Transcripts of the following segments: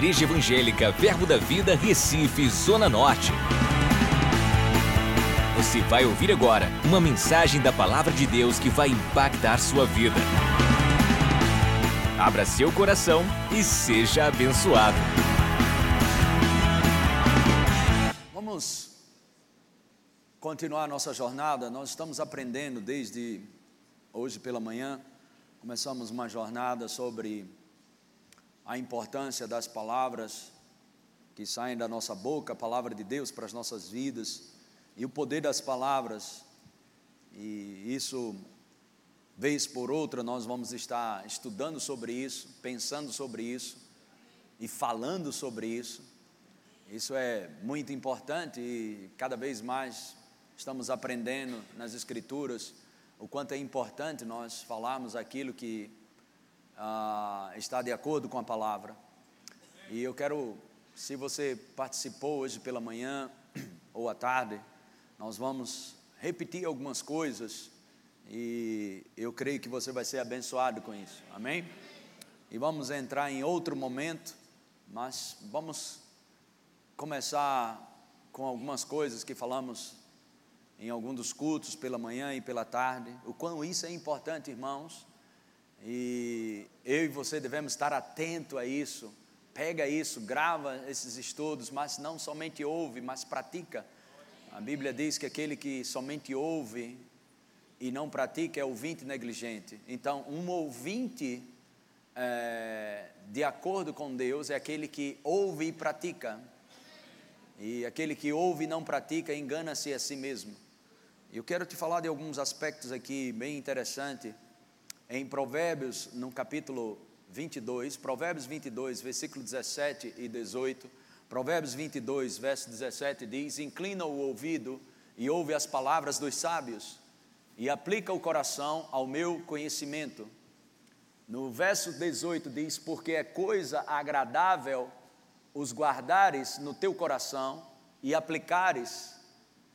Igreja Evangélica Verbo da Vida, Recife, Zona Norte. Você vai ouvir agora uma mensagem da Palavra de Deus que vai impactar sua vida. Abra seu coração e seja abençoado. Vamos continuar nossa jornada. Nós estamos aprendendo desde hoje pela manhã. Começamos uma jornada sobre a importância das palavras que saem da nossa boca, a palavra de Deus para as nossas vidas e o poder das palavras. E isso, vez por outra, nós vamos estar estudando sobre isso, pensando sobre isso e falando sobre isso. Isso é muito importante e cada vez mais estamos aprendendo nas Escrituras o quanto é importante nós falarmos aquilo que ah, está de acordo com a palavra. E eu quero, se você participou hoje pela manhã ou à tarde, nós vamos repetir algumas coisas e eu creio que você vai ser abençoado com isso. Amém? E vamos entrar em outro momento, mas vamos começar com algumas coisas que falamos em algum dos cultos pela manhã e pela tarde. O quão isso é importante, irmãos. E eu e você devemos estar atento a isso. Pega isso, grava esses estudos, mas não somente ouve, mas pratica. A Bíblia diz que aquele que somente ouve e não pratica é ouvinte negligente. Então, um ouvinte é, de acordo com Deus é aquele que ouve e pratica. E aquele que ouve e não pratica engana-se a si mesmo. Eu quero te falar de alguns aspectos aqui bem interessantes em Provérbios, no capítulo 22, Provérbios 22, versículo 17 e 18. Provérbios 22, verso 17 diz: Inclina o ouvido e ouve as palavras dos sábios, e aplica o coração ao meu conhecimento. No verso 18 diz: Porque é coisa agradável os guardares no teu coração e aplicares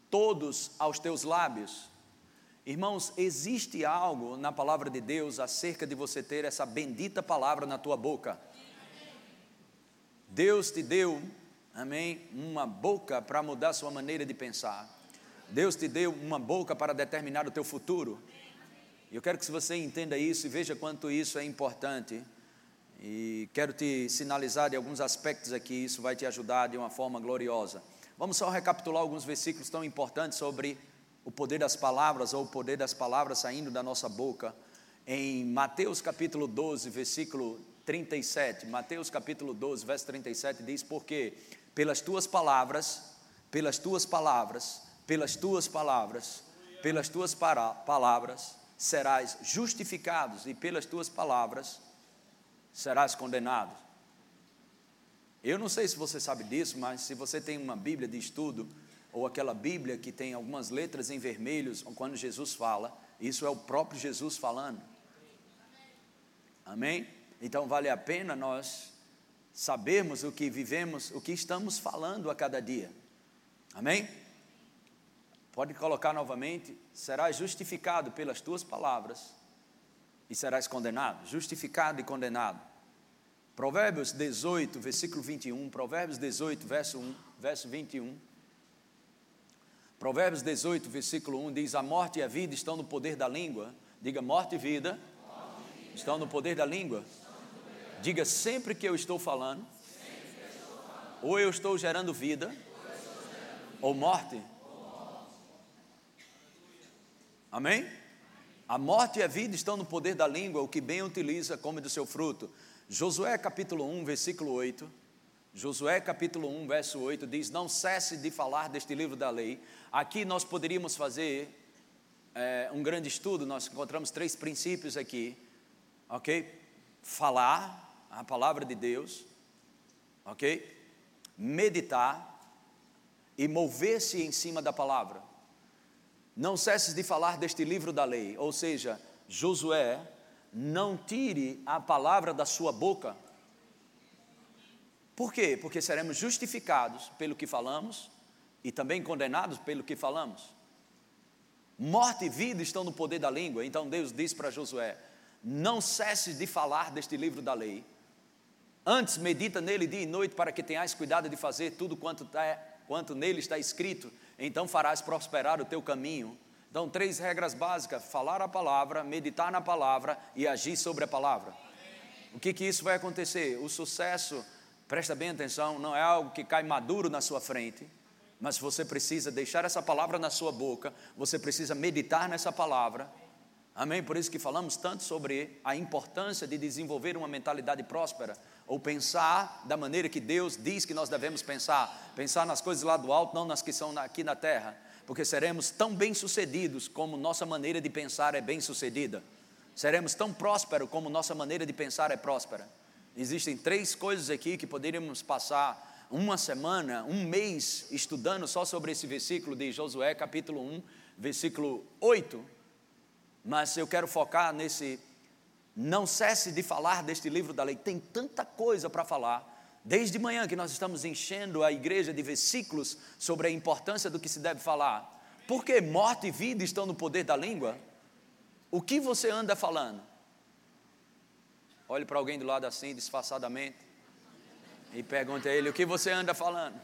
todos aos teus lábios. Irmãos, existe algo na palavra de Deus acerca de você ter essa bendita palavra na tua boca. Deus te deu, amém, uma boca para mudar sua maneira de pensar. Deus te deu uma boca para determinar o teu futuro. Eu quero que você entenda isso e veja quanto isso é importante. E quero te sinalizar de alguns aspectos aqui, isso vai te ajudar de uma forma gloriosa. Vamos só recapitular alguns versículos tão importantes sobre o poder das palavras ou o poder das palavras saindo da nossa boca. Em Mateus capítulo 12, versículo 37, Mateus capítulo 12, verso 37 diz: Porque pelas tuas palavras, pelas tuas palavras, pelas tuas palavras, pelas tuas palavras serás justificados e pelas tuas palavras serás condenado. Eu não sei se você sabe disso, mas se você tem uma Bíblia de estudo, ou aquela Bíblia que tem algumas letras em vermelhos, quando Jesus fala, isso é o próprio Jesus falando. Amém? Então vale a pena nós sabermos o que vivemos, o que estamos falando a cada dia. Amém? Pode colocar novamente: serás justificado pelas tuas palavras e serás condenado. Justificado e condenado. Provérbios 18, versículo 21. Provérbios 18, verso 1, verso 21. Provérbios 18, versículo 1 diz: A morte e a vida estão no poder da língua. Diga, morte e vida, estão no poder da língua. Diga, sempre que eu estou falando, ou eu estou gerando vida, ou morte. Amém? A morte e a vida estão no poder da língua, o que bem utiliza come do seu fruto. Josué capítulo 1, versículo 8. Josué capítulo 1, verso 8 diz: Não cesse de falar deste livro da lei. Aqui nós poderíamos fazer é, um grande estudo, nós encontramos três princípios aqui, ok? Falar a palavra de Deus, ok? Meditar e mover-se em cima da palavra. Não cesses de falar deste livro da lei, ou seja, Josué, não tire a palavra da sua boca por quê? Porque seremos justificados pelo que falamos e também condenados pelo que falamos. Morte e vida estão no poder da língua. Então Deus diz para Josué: Não cesse de falar deste livro da lei. Antes, medita nele dia e noite para que tenhas cuidado de fazer tudo quanto, tá, quanto nele está escrito, então farás prosperar o teu caminho. Então, três regras básicas: falar a palavra, meditar na palavra e agir sobre a palavra. O que, que isso vai acontecer? O sucesso, presta bem atenção, não é algo que cai maduro na sua frente, mas você precisa deixar essa palavra na sua boca, você precisa meditar nessa palavra. Amém? Por isso que falamos tanto sobre a importância de desenvolver uma mentalidade próspera ou pensar da maneira que Deus diz que nós devemos pensar, pensar nas coisas lá do alto, não nas que são aqui na terra, porque seremos tão bem-sucedidos como nossa maneira de pensar é bem-sucedida. Seremos tão prósperos como nossa maneira de pensar é próspera. Existem três coisas aqui que poderíamos passar uma semana, um mês estudando só sobre esse versículo de Josué, capítulo 1, versículo 8. Mas eu quero focar nesse não cesse de falar deste livro da lei, tem tanta coisa para falar. Desde manhã que nós estamos enchendo a igreja de versículos sobre a importância do que se deve falar. Porque morte e vida estão no poder da língua. O que você anda falando? Olhe para alguém do lado assim, disfarçadamente, e pergunte a ele: o que você anda falando?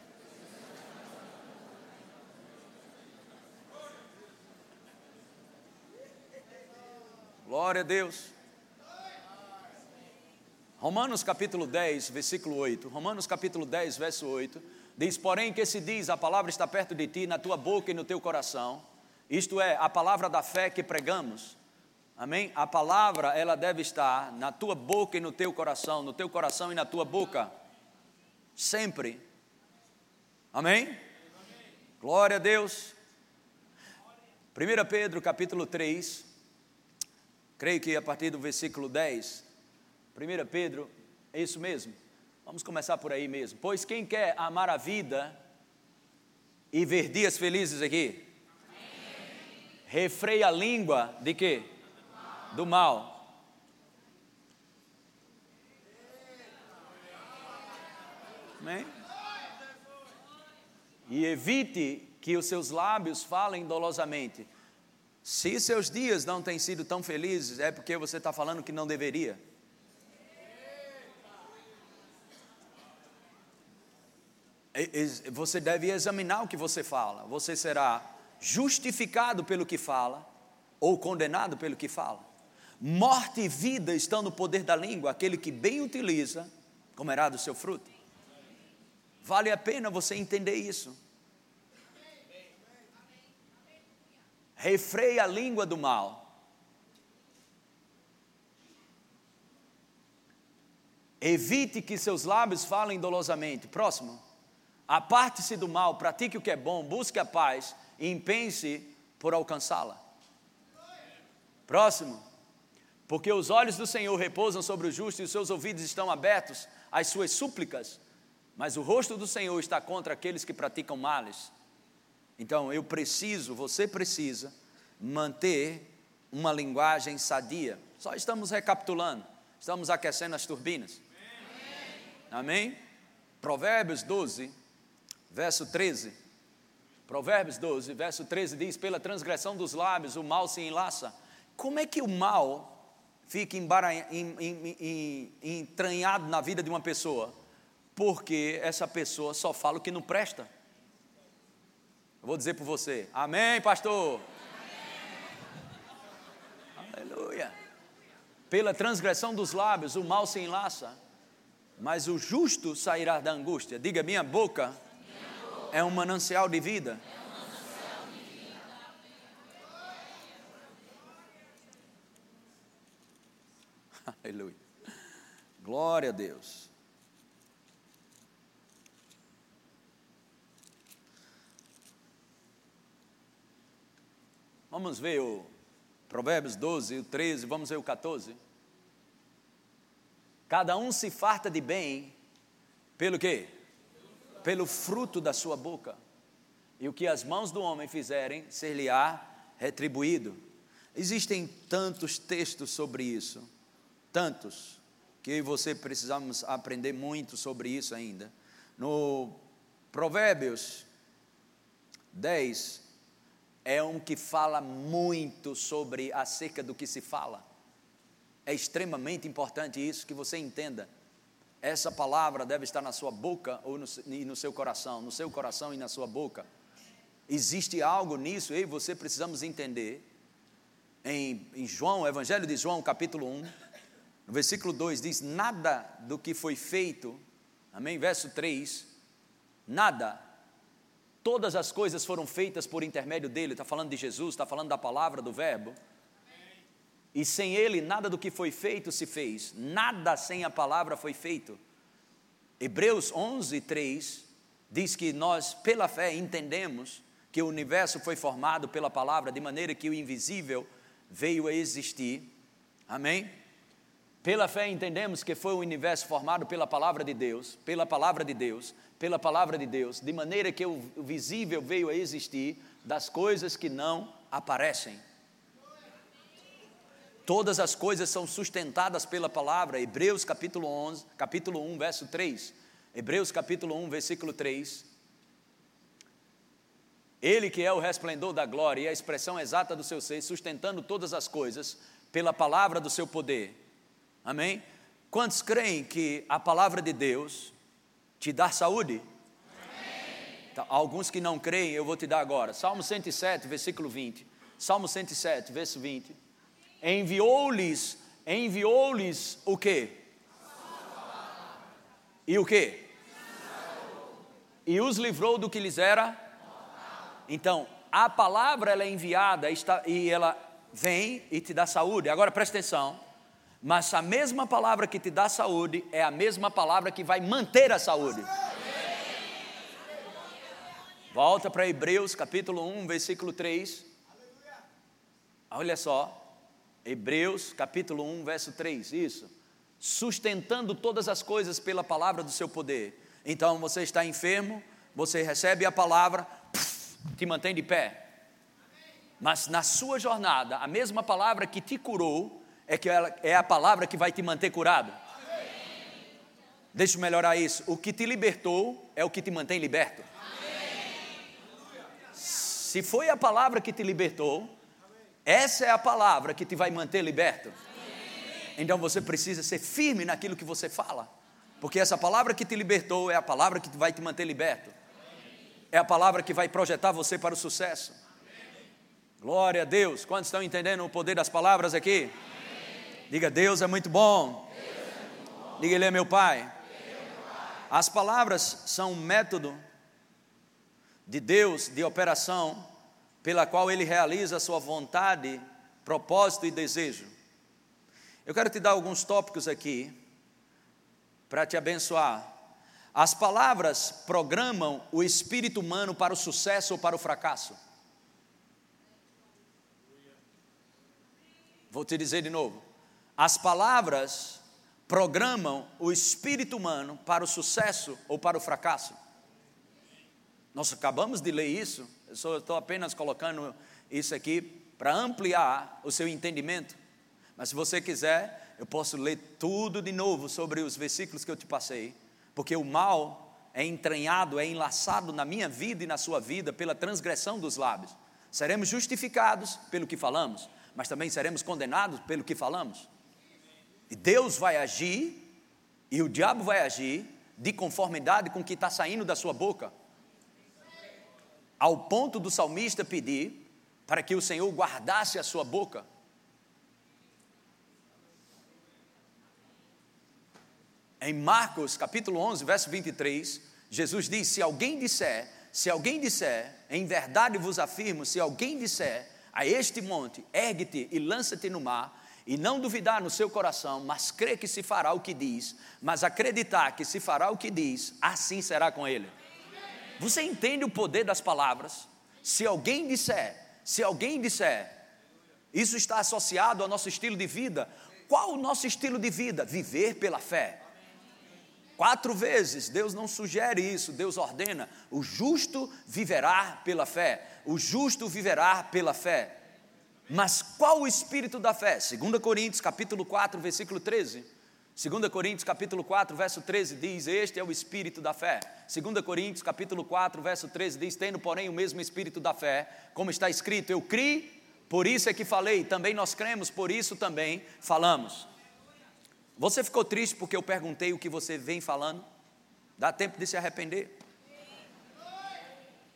Glória a Deus. Romanos capítulo 10, versículo 8. Romanos capítulo 10, verso 8. Diz: Porém, que se diz, a palavra está perto de ti, na tua boca e no teu coração. Isto é, a palavra da fé que pregamos. Amém? A palavra, ela deve estar na tua boca e no teu coração, no teu coração e na tua boca. Sempre. Amém? Glória a Deus. 1 Pedro capítulo 3, creio que a partir do versículo 10, 1 Pedro, é isso mesmo. Vamos começar por aí mesmo. Pois quem quer amar a vida e ver dias felizes aqui? Amém. Refreia a língua de quê? Do mal. Amém? E evite que os seus lábios falem dolosamente. Se seus dias não têm sido tão felizes, é porque você está falando que não deveria. você deve examinar o que você fala. Você será justificado pelo que fala ou condenado pelo que fala. Morte e vida estão no poder da língua, aquele que bem utiliza comerá do seu fruto. Vale a pena você entender isso. Refreia a língua do mal. Evite que seus lábios falem dolosamente. Próximo. Aparte-se do mal, pratique o que é bom, busque a paz e empenhe-se por alcançá-la. Próximo. Porque os olhos do Senhor repousam sobre o justo e os seus ouvidos estão abertos às suas súplicas, mas o rosto do Senhor está contra aqueles que praticam males. Então eu preciso, você precisa manter uma linguagem sadia. Só estamos recapitulando, estamos aquecendo as turbinas. Amém? Amém? Provérbios 12, verso 13. Provérbios 12, verso 13 diz: Pela transgressão dos lábios o mal se enlaça. Como é que o mal fica entranhado na vida de uma pessoa? Porque essa pessoa só fala o que não presta. Eu vou dizer para você: Amém, pastor? Amém. Aleluia. Pela transgressão dos lábios o mal se enlaça, mas o justo sairá da angústia. Diga: Minha boca é um manancial de vida. Aleluia. Glória a Deus. Vamos ver o Provérbios 12, o 13, vamos ver o 14. Cada um se farta de bem, pelo quê? pelo fruto da sua boca. E o que as mãos do homem fizerem, ser-lhe-á retribuído. Existem tantos textos sobre isso, tantos, que eu e você precisamos aprender muito sobre isso ainda. No Provérbios 10, é um que fala muito sobre acerca do que se fala. É extremamente importante isso que você entenda. essa palavra deve estar na sua boca ou no, e no seu coração, no seu coração e na sua boca. Existe algo nisso, eu e você precisamos entender. Em, em João, Evangelho de João, capítulo 1, no versículo 2 diz: Nada do que foi feito, amém? Verso 3: Nada, todas as coisas foram feitas por intermédio dele, está falando de Jesus, está falando da palavra, do Verbo. E sem ele, nada do que foi feito se fez, nada sem a palavra foi feito. Hebreus 11, 3 diz que nós, pela fé, entendemos que o universo foi formado pela palavra, de maneira que o invisível veio a existir. Amém? Pela fé entendemos que foi o universo formado pela palavra de Deus, pela palavra de Deus, pela palavra de Deus, de maneira que o visível veio a existir das coisas que não aparecem. Todas as coisas são sustentadas pela palavra. Hebreus capítulo 11, capítulo 1, verso 3. Hebreus capítulo 1, versículo 3. Ele que é o resplendor da glória e a expressão exata do seu ser, sustentando todas as coisas pela palavra do seu poder. Amém? Quantos creem que a palavra de Deus te dá saúde? Então, alguns que não creem, eu vou te dar agora. Salmo 107, versículo 20. Salmo 107, verso 20 enviou-lhes, enviou-lhes o quê? E o quê? E os livrou do que lhes era? Então, a palavra ela é enviada e ela vem e te dá saúde. Agora presta atenção. Mas a mesma palavra que te dá saúde é a mesma palavra que vai manter a saúde. Volta para Hebreus capítulo 1, versículo 3. Olha só. Hebreus capítulo 1, verso 3, isso. Sustentando todas as coisas pela palavra do seu poder. Então você está enfermo, você recebe a palavra, te mantém de pé. Mas na sua jornada, a mesma palavra que te curou é que ela, é a palavra que vai te manter curado. Deixa eu melhorar isso. O que te libertou é o que te mantém liberto. Se foi a palavra que te libertou, essa é a palavra que te vai manter liberto. Então você precisa ser firme naquilo que você fala, porque essa palavra que te libertou é a palavra que vai te manter liberto, é a palavra que vai projetar você para o sucesso. Glória a Deus. Quantos estão entendendo o poder das palavras aqui? Diga, Deus é muito bom. Diga, Ele é meu Pai. As palavras são um método de Deus de operação pela qual ele realiza a sua vontade, propósito e desejo. Eu quero te dar alguns tópicos aqui para te abençoar. As palavras programam o espírito humano para o sucesso ou para o fracasso. Vou te dizer de novo. As palavras programam o espírito humano para o sucesso ou para o fracasso. Nós acabamos de ler isso eu estou apenas colocando isso aqui para ampliar o seu entendimento. Mas se você quiser, eu posso ler tudo de novo sobre os versículos que eu te passei, porque o mal é entranhado, é enlaçado na minha vida e na sua vida pela transgressão dos lábios. Seremos justificados pelo que falamos, mas também seremos condenados pelo que falamos. Deus vai agir, e o diabo vai agir, de conformidade com o que está saindo da sua boca ao ponto do salmista pedir para que o Senhor guardasse a sua boca. Em Marcos capítulo 11, verso 23, Jesus diz: Se alguém disser, se alguém disser, em verdade vos afirmo, se alguém disser a este monte, ergue-te e lança-te no mar, e não duvidar no seu coração, mas crer que se fará o que diz, mas acreditar que se fará o que diz, assim será com ele. Você entende o poder das palavras? Se alguém disser, se alguém disser, isso está associado ao nosso estilo de vida. Qual o nosso estilo de vida? Viver pela fé. Quatro vezes Deus não sugere isso, Deus ordena: o justo viverá pela fé, o justo viverá pela fé. Mas qual o espírito da fé? 2 Coríntios capítulo 4, versículo 13. 2 Coríntios capítulo 4, verso 13 diz: Este é o espírito da fé. 2 Coríntios capítulo 4, verso 13 diz: Tendo, porém, o mesmo espírito da fé, como está escrito: Eu criei, por isso é que falei, também nós cremos, por isso também falamos. Você ficou triste porque eu perguntei o que você vem falando? Dá tempo de se arrepender.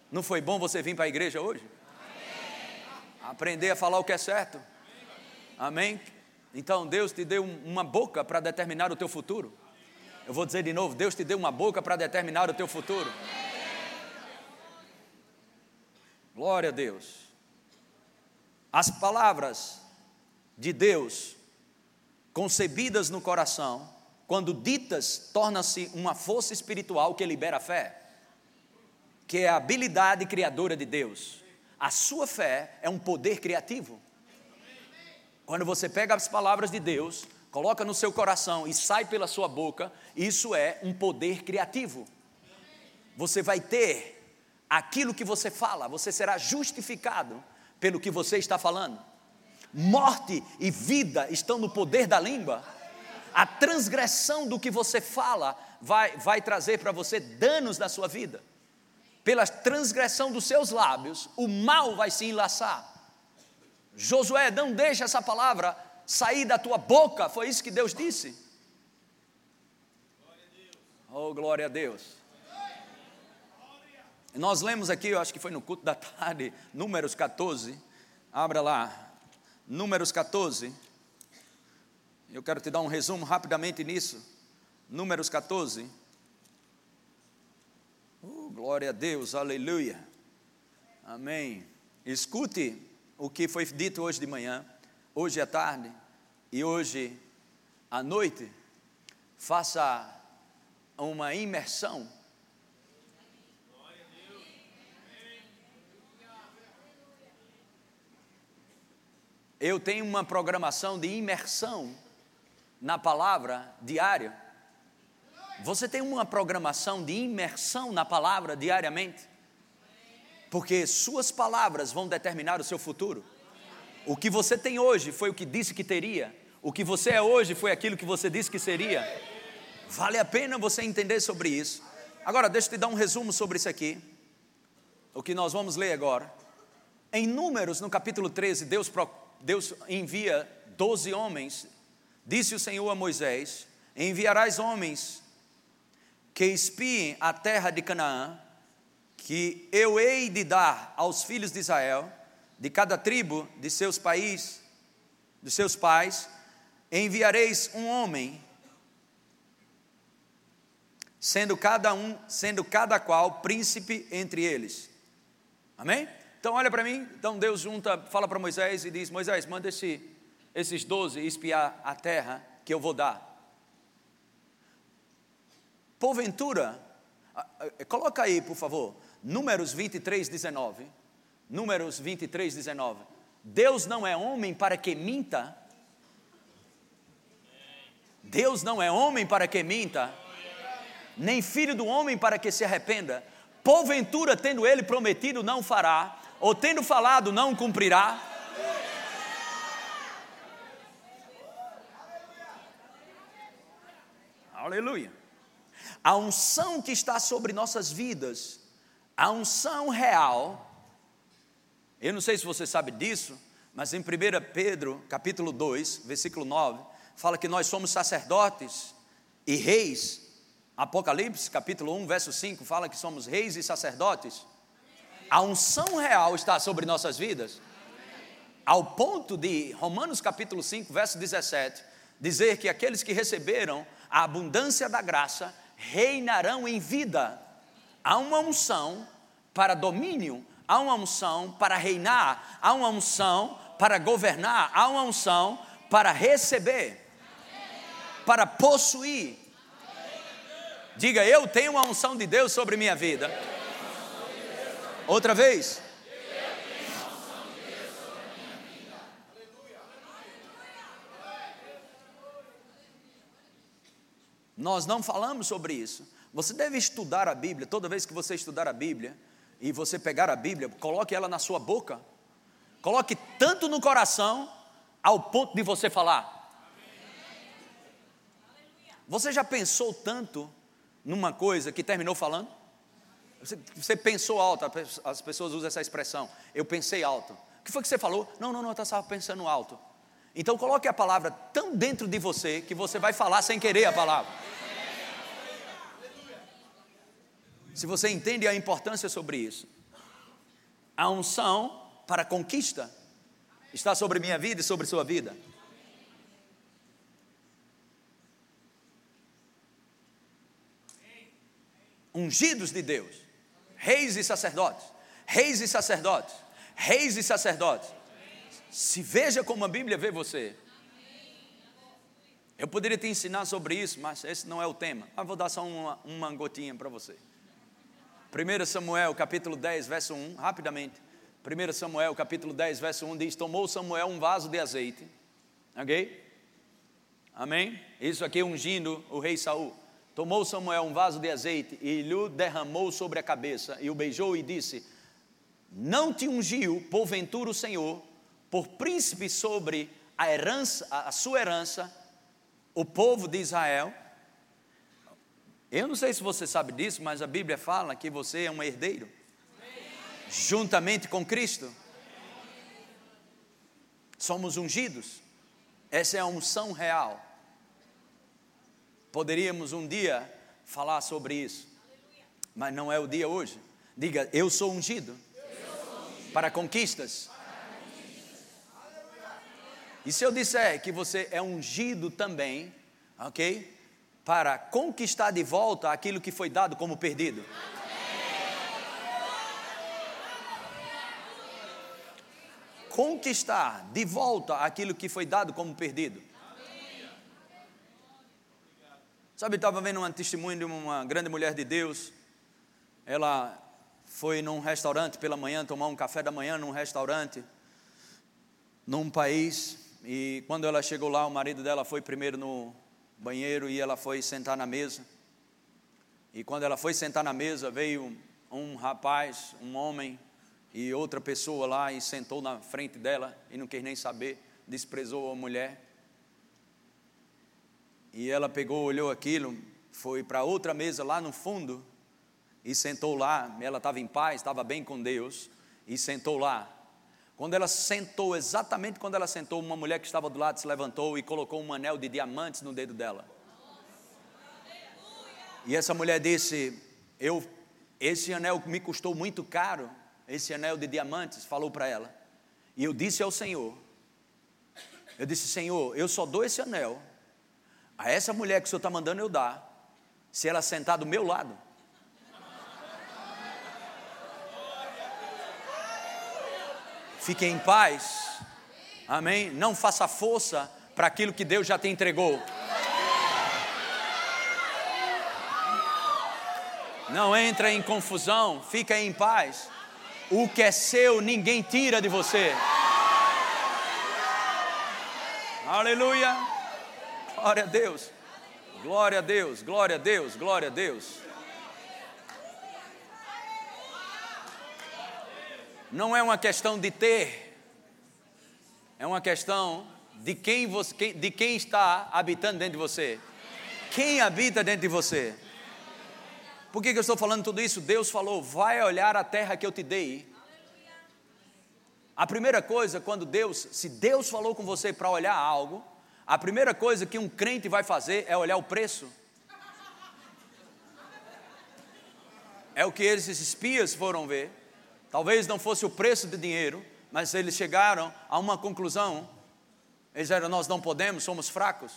Não foi bom você vir para a igreja hoje? Aprender a falar o que é certo. Amém? Então Deus te deu uma boca para determinar o teu futuro. Eu vou dizer de novo: Deus te deu uma boca para determinar o teu futuro. Glória a Deus. As palavras de Deus, concebidas no coração, quando ditas, torna-se uma força espiritual que libera a fé, que é a habilidade criadora de Deus. A sua fé é um poder criativo. Quando você pega as palavras de Deus, coloca no seu coração e sai pela sua boca, isso é um poder criativo. Você vai ter aquilo que você fala, você será justificado pelo que você está falando. Morte e vida estão no poder da língua. A transgressão do que você fala vai, vai trazer para você danos na sua vida. Pela transgressão dos seus lábios, o mal vai se enlaçar. Josué, não deixe essa palavra sair da tua boca, foi isso que Deus disse. Oh, glória a Deus. Nós lemos aqui, eu acho que foi no culto da tarde, Números 14. Abra lá, Números 14. Eu quero te dar um resumo rapidamente nisso. Números 14. Glória a Deus, aleluia. Amém. Escute o que foi dito hoje de manhã, hoje à tarde e hoje à noite. Faça uma imersão. Eu tenho uma programação de imersão na palavra diária. Você tem uma programação de imersão na palavra diariamente? porque suas palavras vão determinar o seu futuro. O que você tem hoje foi o que disse que teria, o que você é hoje foi aquilo que você disse que seria. Vale a pena você entender sobre isso. Agora, deixa eu te dar um resumo sobre isso aqui. O que nós vamos ler agora. Em Números, no capítulo 13, Deus, Deus envia doze homens. Disse o Senhor a Moisés: Enviarás homens que espiem a terra de Canaã que eu hei de dar aos filhos de Israel, de cada tribo de seus países, de seus pais, enviareis um homem, sendo cada um, sendo cada qual príncipe entre eles. Amém? Então olha para mim, então Deus junta, fala para Moisés e diz: Moisés, manda esse, esses doze espiar a terra que eu vou dar. Porventura, coloca aí, por favor, Números 23, 19. Números 23, 19. Deus não é homem para que minta. Deus não é homem para que minta, nem filho do homem para que se arrependa. Porventura, tendo ele prometido, não fará, ou tendo falado, não cumprirá. Aleluia. A unção que está sobre nossas vidas a unção real, eu não sei se você sabe disso, mas em 1 Pedro, capítulo 2, versículo 9, fala que nós somos sacerdotes e reis. Apocalipse, capítulo 1, verso 5, fala que somos reis e sacerdotes. A unção real está sobre nossas vidas, ao ponto de Romanos, capítulo 5, verso 17, dizer que aqueles que receberam a abundância da graça reinarão em vida há uma unção para domínio, há uma unção para reinar, há uma unção para governar, há uma unção para receber, para possuir. Diga, eu tenho uma unção de Deus sobre minha vida. Outra vez. Nós não falamos sobre isso. Você deve estudar a Bíblia, toda vez que você estudar a Bíblia e você pegar a Bíblia, coloque ela na sua boca, coloque tanto no coração ao ponto de você falar. Você já pensou tanto numa coisa que terminou falando? Você, você, pensou alto, as pessoas usam essa expressão, eu pensei alto. O que foi que você falou? Não, não, não, eu estava pensando alto. Então coloque a palavra tão dentro de você que você vai falar sem querer a palavra. Se você entende a importância sobre isso, a unção para conquista está sobre minha vida e sobre sua vida. Ungidos de Deus, reis e sacerdotes, reis e sacerdotes, reis e sacerdotes. Se veja como a Bíblia vê você. Eu poderia te ensinar sobre isso, mas esse não é o tema. Mas vou dar só uma, uma gotinha para você. 1 Samuel capítulo 10, verso 1, rapidamente. 1 Samuel capítulo 10, verso 1 diz: Tomou Samuel um vaso de azeite, ok? Amém? Isso aqui ungindo o rei Saul. Tomou Samuel um vaso de azeite e lhe derramou sobre a cabeça, e o beijou e disse: Não te ungiu, porventura, o Senhor, por príncipe sobre a herança, a sua herança, o povo de Israel. Eu não sei se você sabe disso, mas a Bíblia fala que você é um herdeiro juntamente com Cristo. Somos ungidos. Essa é a unção real. Poderíamos um dia falar sobre isso, mas não é o dia hoje. Diga, eu sou ungido, para conquistas. E se eu disser que você é ungido também, ok? Para conquistar de volta aquilo que foi dado como perdido. conquistar de volta aquilo que foi dado como perdido. Sabe, estava vendo um testemunho de uma grande mulher de Deus. Ela foi num restaurante pela manhã, tomar um café da manhã num restaurante, num país. E quando ela chegou lá, o marido dela foi primeiro no banheiro e ela foi sentar na mesa. E quando ela foi sentar na mesa, veio um rapaz, um homem, e outra pessoa lá e sentou na frente dela e não quis nem saber, desprezou a mulher. E ela pegou, olhou aquilo, foi para outra mesa lá no fundo e sentou lá. Ela estava em paz, estava bem com Deus e sentou lá. Quando ela sentou, exatamente quando ela sentou, uma mulher que estava do lado se levantou e colocou um anel de diamantes no dedo dela. E essa mulher disse: Eu, esse anel me custou muito caro esse anel de diamantes, falou para ela. E eu disse ao Senhor: Eu disse, Senhor, eu só dou esse anel a essa mulher que o Senhor está mandando eu dar, se ela sentar do meu lado. Fique em paz, amém? Não faça força para aquilo que Deus já te entregou. Não entra em confusão, fica em paz. O que é seu, ninguém tira de você. Aleluia. Glória a Deus. Glória a Deus, glória a Deus, glória a Deus. Não é uma questão de ter, é uma questão de quem, você, de quem está habitando dentro de você. Quem habita dentro de você? Por que, que eu estou falando tudo isso? Deus falou: vai olhar a terra que eu te dei. A primeira coisa, quando Deus, se Deus falou com você para olhar algo, a primeira coisa que um crente vai fazer é olhar o preço. É o que esses espias foram ver. Talvez não fosse o preço do dinheiro, mas eles chegaram a uma conclusão. Eles disseram: Nós não podemos, somos fracos.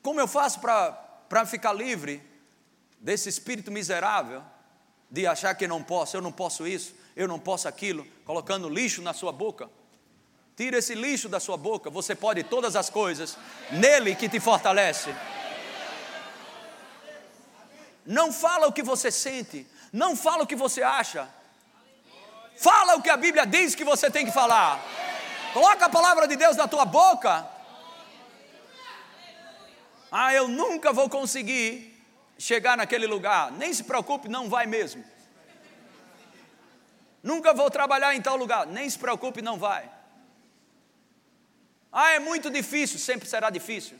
Como eu faço para ficar livre desse espírito miserável de achar que não posso, eu não posso isso, eu não posso aquilo, colocando lixo na sua boca. Tira esse lixo da sua boca, você pode todas as coisas nele que te fortalece. Não fala o que você sente, não fala o que você acha. Fala o que a Bíblia diz que você tem que falar. Coloca a palavra de Deus na tua boca. Ah, eu nunca vou conseguir chegar naquele lugar. Nem se preocupe, não vai mesmo. Nunca vou trabalhar em tal lugar. Nem se preocupe, não vai. Ah, é muito difícil, sempre será difícil.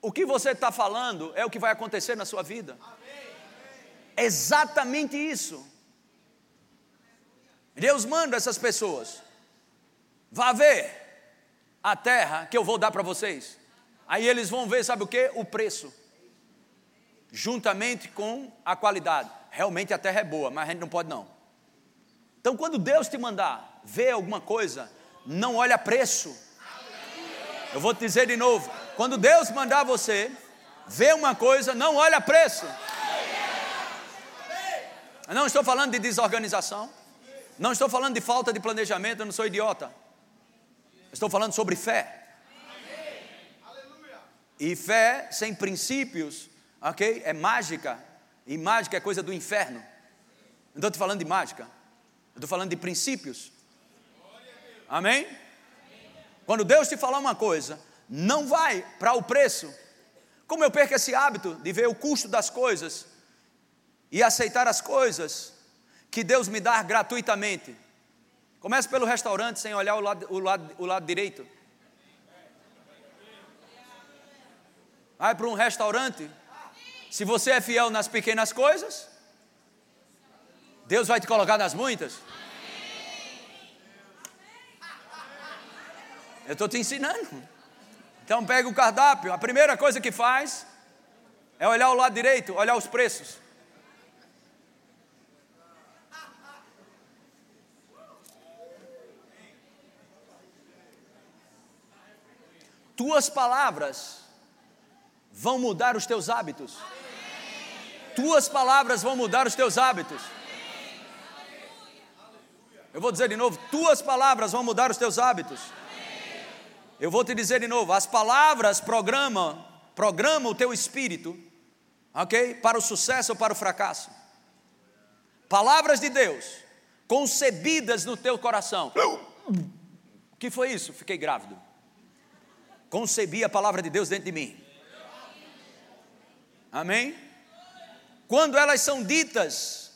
O que você está falando é o que vai acontecer na sua vida. Exatamente isso. Deus manda essas pessoas. vá ver a terra que eu vou dar para vocês. Aí eles vão ver, sabe o que? O preço, juntamente com a qualidade. Realmente a terra é boa, mas a gente não pode não. Então, quando Deus te mandar ver alguma coisa, não olha preço. Eu vou te dizer de novo: quando Deus mandar você ver uma coisa, não olha preço. Eu não estou falando de desorganização, não estou falando de falta de planejamento, eu não sou idiota. Estou falando sobre fé. E fé sem princípios, ok? É mágica. E mágica é coisa do inferno. Não estou falando de mágica. Estou falando de princípios. Amém? Quando Deus te falar uma coisa, não vai para o preço. Como eu perco esse hábito de ver o custo das coisas e aceitar as coisas que Deus me dá gratuitamente. Comece pelo restaurante sem olhar o lado, o lado, o lado direito. Vai para um restaurante. Se você é fiel nas pequenas coisas, Deus vai te colocar nas muitas. Eu estou te ensinando. Então pega o cardápio, a primeira coisa que faz é olhar o lado direito, olhar os preços. Tuas palavras vão mudar os teus hábitos. Tuas palavras vão mudar os teus hábitos. Eu vou dizer de novo: tuas palavras vão mudar os teus hábitos. Eu vou te dizer de novo: as palavras programam, programam o teu espírito, ok? Para o sucesso ou para o fracasso. Palavras de Deus, concebidas no teu coração. O que foi isso? Fiquei grávido. Concebi a palavra de Deus dentro de mim. Amém? Quando elas são ditas,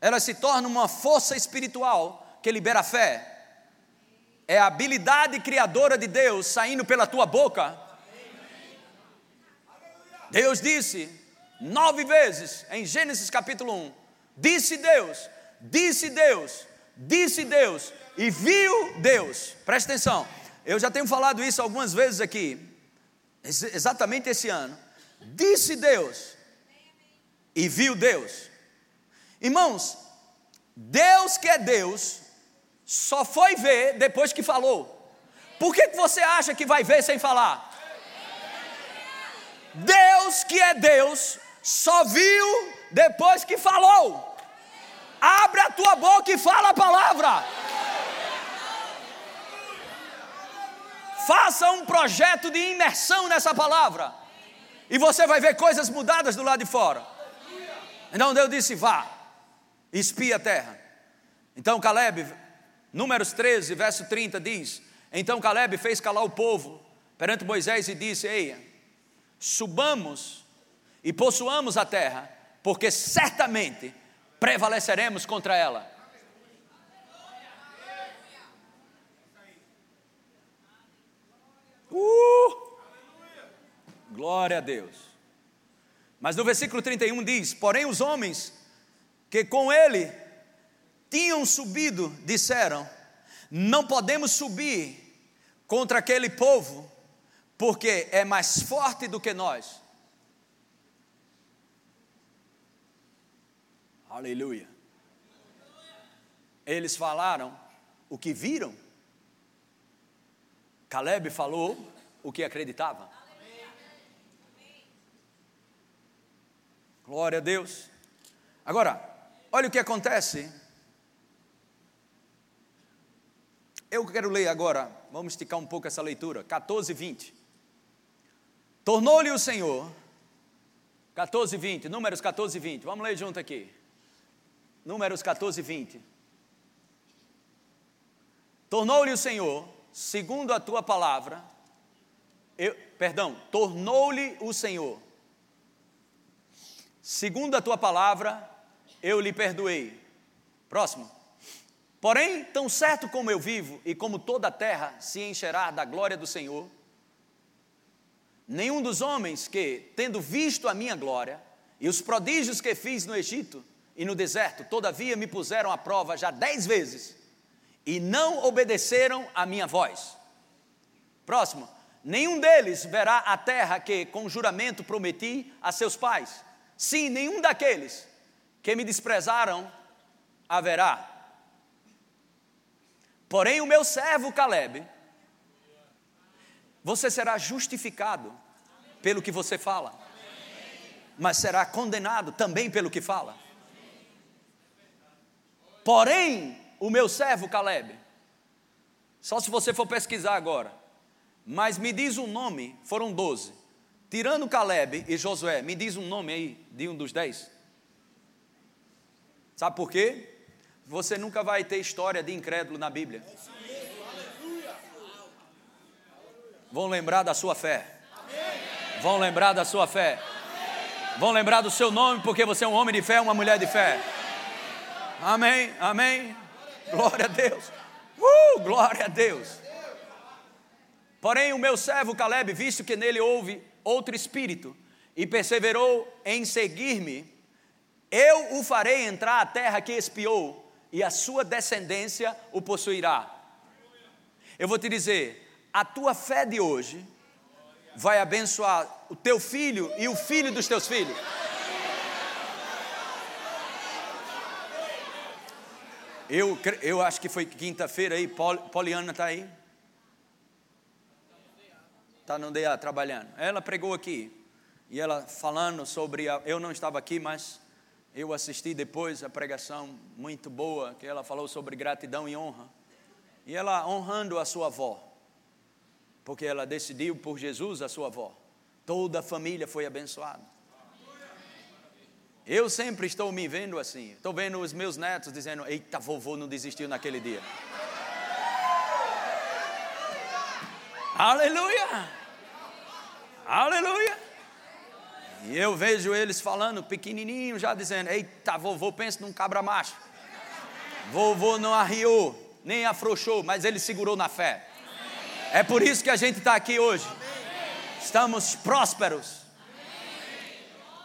ela se torna uma força espiritual que libera fé. É a habilidade criadora de Deus saindo pela tua boca. Deus disse nove vezes em Gênesis capítulo 1: Disse Deus, disse Deus, disse Deus, e viu Deus. Presta atenção, eu já tenho falado isso algumas vezes aqui, exatamente esse ano. Disse Deus, e viu Deus. Irmãos, Deus que é Deus, só foi ver depois que falou. Por que, você acha que vai ver sem falar? Deus que é Deus, só viu depois que falou. Abre a tua boca e fala a palavra. Faça um projeto de imersão nessa palavra. E você vai ver coisas mudadas do lado de fora. Então Deus disse: vá, espia a terra. Então Caleb, Números 13, verso 30 diz: Então Caleb fez calar o povo perante Moisés e disse: Eia, subamos e possuamos a terra, porque certamente prevaleceremos contra ela. Uh! Glória a Deus. Mas no versículo 31 diz: Porém, os homens que com ele tinham subido disseram: Não podemos subir contra aquele povo, porque é mais forte do que nós. Aleluia. Eles falaram o que viram. Caleb falou o que acreditava. Glória a Deus. Agora, olha o que acontece. Eu quero ler agora, vamos esticar um pouco essa leitura, 14, 20. Tornou-lhe o Senhor, 14, 20, números 14 e 20, vamos ler junto aqui. Números 14 e 20. Tornou-lhe o Senhor, segundo a tua palavra, eu, perdão, tornou-lhe o Senhor, segundo a tua palavra, eu lhe perdoei. Próximo. Porém, tão certo como eu vivo e como toda a terra se encherá da glória do Senhor, nenhum dos homens que, tendo visto a minha glória e os prodígios que fiz no Egito e no deserto, todavia me puseram à prova já dez vezes, e não obedeceram a minha voz. Próximo. Nenhum deles verá a terra que com juramento prometi a seus pais. Sim, nenhum daqueles que me desprezaram haverá. Porém, o meu servo Caleb, você será justificado pelo que você fala, mas será condenado também pelo que fala. Porém, o meu servo Caleb, só se você for pesquisar agora, mas me diz um nome, foram doze. Tirando Caleb e Josué, me diz um nome aí de um dos dez. Sabe por quê? Você nunca vai ter história de incrédulo na Bíblia. Vão lembrar da sua fé. Vão lembrar da sua fé. Vão lembrar do seu nome porque você é um homem de fé, uma mulher de fé. Amém, amém. Glória a Deus. Uh, glória a Deus. Porém, o meu servo Caleb, visto que nele houve outro espírito, e perseverou em seguir-me, eu o farei entrar à terra que espiou, e a sua descendência o possuirá. Eu vou te dizer, a tua fé de hoje vai abençoar o teu filho e o filho dos teus filhos. Eu, eu acho que foi quinta-feira aí, Poliana está aí? Está no DA trabalhando. Ela pregou aqui e ela falando sobre. A, eu não estava aqui, mas eu assisti depois a pregação muito boa que ela falou sobre gratidão e honra. E ela honrando a sua avó, porque ela decidiu por Jesus a sua avó. Toda a família foi abençoada. Eu sempre estou me vendo assim. Estou vendo os meus netos dizendo: Eita, vovô não desistiu naquele dia. Aleluia! Aleluia! E eu vejo eles falando, pequenininho, já dizendo: Eita, vovô, pensa num cabra macho. Vovô não arriou, nem afrouxou, mas ele segurou na fé. É por isso que a gente está aqui hoje. Estamos prósperos.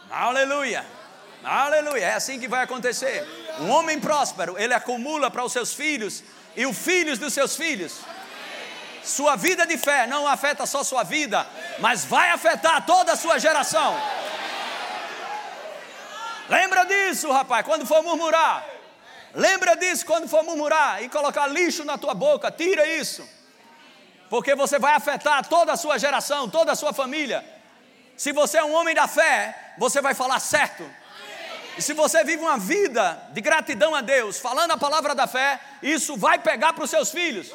Aleluia! Aleluia, é assim que vai acontecer. Um homem próspero, ele acumula para os seus filhos e os filhos dos seus filhos. Sua vida de fé não afeta só sua vida, mas vai afetar toda a sua geração. Lembra disso, rapaz, quando for murmurar. Lembra disso quando for murmurar e colocar lixo na tua boca, tira isso. Porque você vai afetar toda a sua geração, toda a sua família. Se você é um homem da fé, você vai falar certo. E se você vive uma vida de gratidão a Deus, falando a palavra da fé, isso vai pegar para os seus filhos.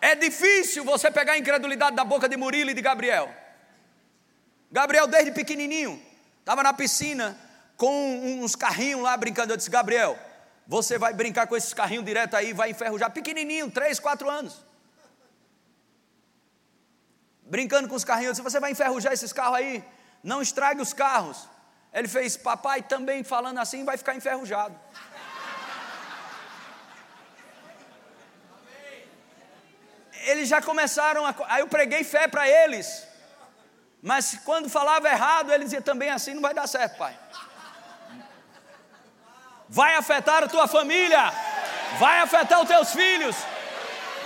É difícil você pegar a incredulidade da boca de Murilo e de Gabriel. Gabriel, desde pequenininho, estava na piscina com uns carrinhos lá brincando. Eu disse: Gabriel, você vai brincar com esses carrinhos direto aí, vai enferrujar. Pequenininho, 3, 4 anos. Brincando com os carrinhos. Eu disse: Você vai enferrujar esses carros aí? Não estrague os carros. Ele fez, papai também falando assim, vai ficar enferrujado. Eles já começaram a. Aí eu preguei fé para eles. Mas quando falava errado, ele dizia também assim: não vai dar certo, pai. Vai afetar a tua família, vai afetar os teus filhos.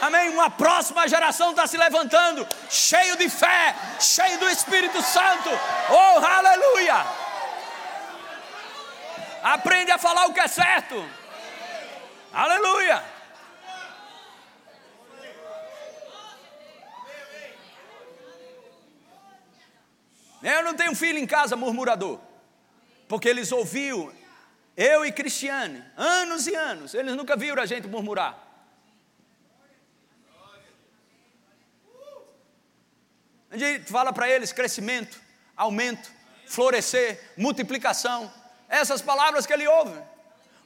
Amém? Uma próxima geração está se levantando, cheio de fé, cheio do Espírito Santo. Oh, aleluia! Aprende a falar o que é certo. Aleluia. Eu não tenho filho em casa murmurador, porque eles ouviram, eu e Cristiane, anos e anos, eles nunca viram a gente murmurar. A gente fala para eles crescimento, aumento, florescer, multiplicação. Essas palavras que ele ouve.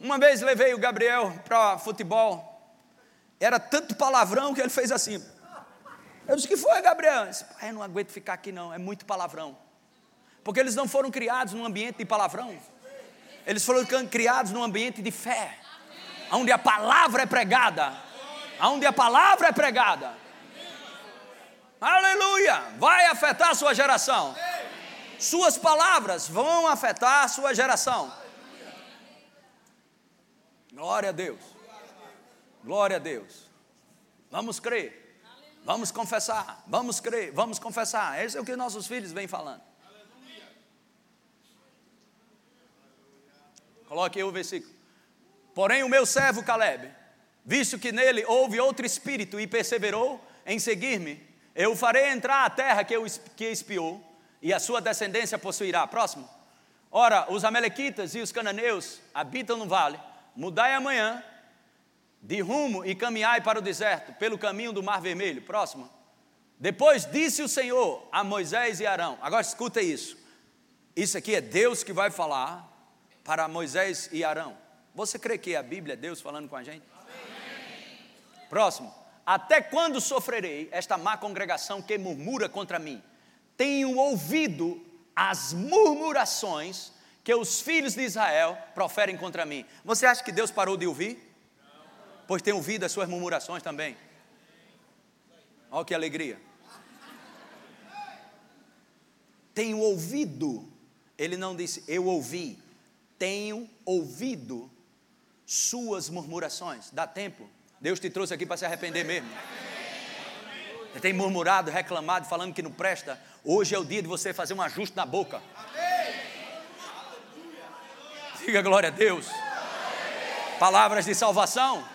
Uma vez levei o Gabriel para futebol. Era tanto palavrão que ele fez assim. Eu disse: que foi, Gabriel? Eu disse: Pai, eu não aguento ficar aqui, não. É muito palavrão. Porque eles não foram criados num ambiente de palavrão. Eles foram criados num ambiente de fé. Onde a palavra é pregada. Onde a palavra é pregada. Aleluia! Vai afetar a sua geração. Suas palavras vão afetar a sua geração. Glória a Deus. Glória a Deus. Vamos crer. Vamos confessar. Vamos crer. Vamos confessar. Esse é o que nossos filhos vêm falando. Coloque aí o versículo. Porém, o meu servo Caleb, visto que nele houve outro espírito e perseverou em seguir-me, eu farei entrar à terra que, eu, que espiou, e a sua descendência possuirá. Próximo. Ora, os Amalequitas e os cananeus habitam no vale. Mudai amanhã de rumo e caminhai para o deserto, pelo caminho do Mar Vermelho. Próximo. Depois disse o Senhor a Moisés e Arão. Agora escuta isso. Isso aqui é Deus que vai falar para Moisés e Arão. Você crê que a Bíblia é Deus falando com a gente? Próximo. Até quando sofrerei esta má congregação que murmura contra mim? Tenho ouvido as murmurações que os filhos de Israel proferem contra mim. Você acha que Deus parou de ouvir? pois tem ouvido as suas murmurações também. Olha que alegria. Tenho ouvido, ele não disse eu ouvi, tenho ouvido suas murmurações. Dá tempo? Deus te trouxe aqui para se arrepender mesmo. Você tem murmurado, reclamado, falando que não presta. Hoje é o dia de você fazer um ajuste na boca. Diga glória a Deus. Palavras de salvação.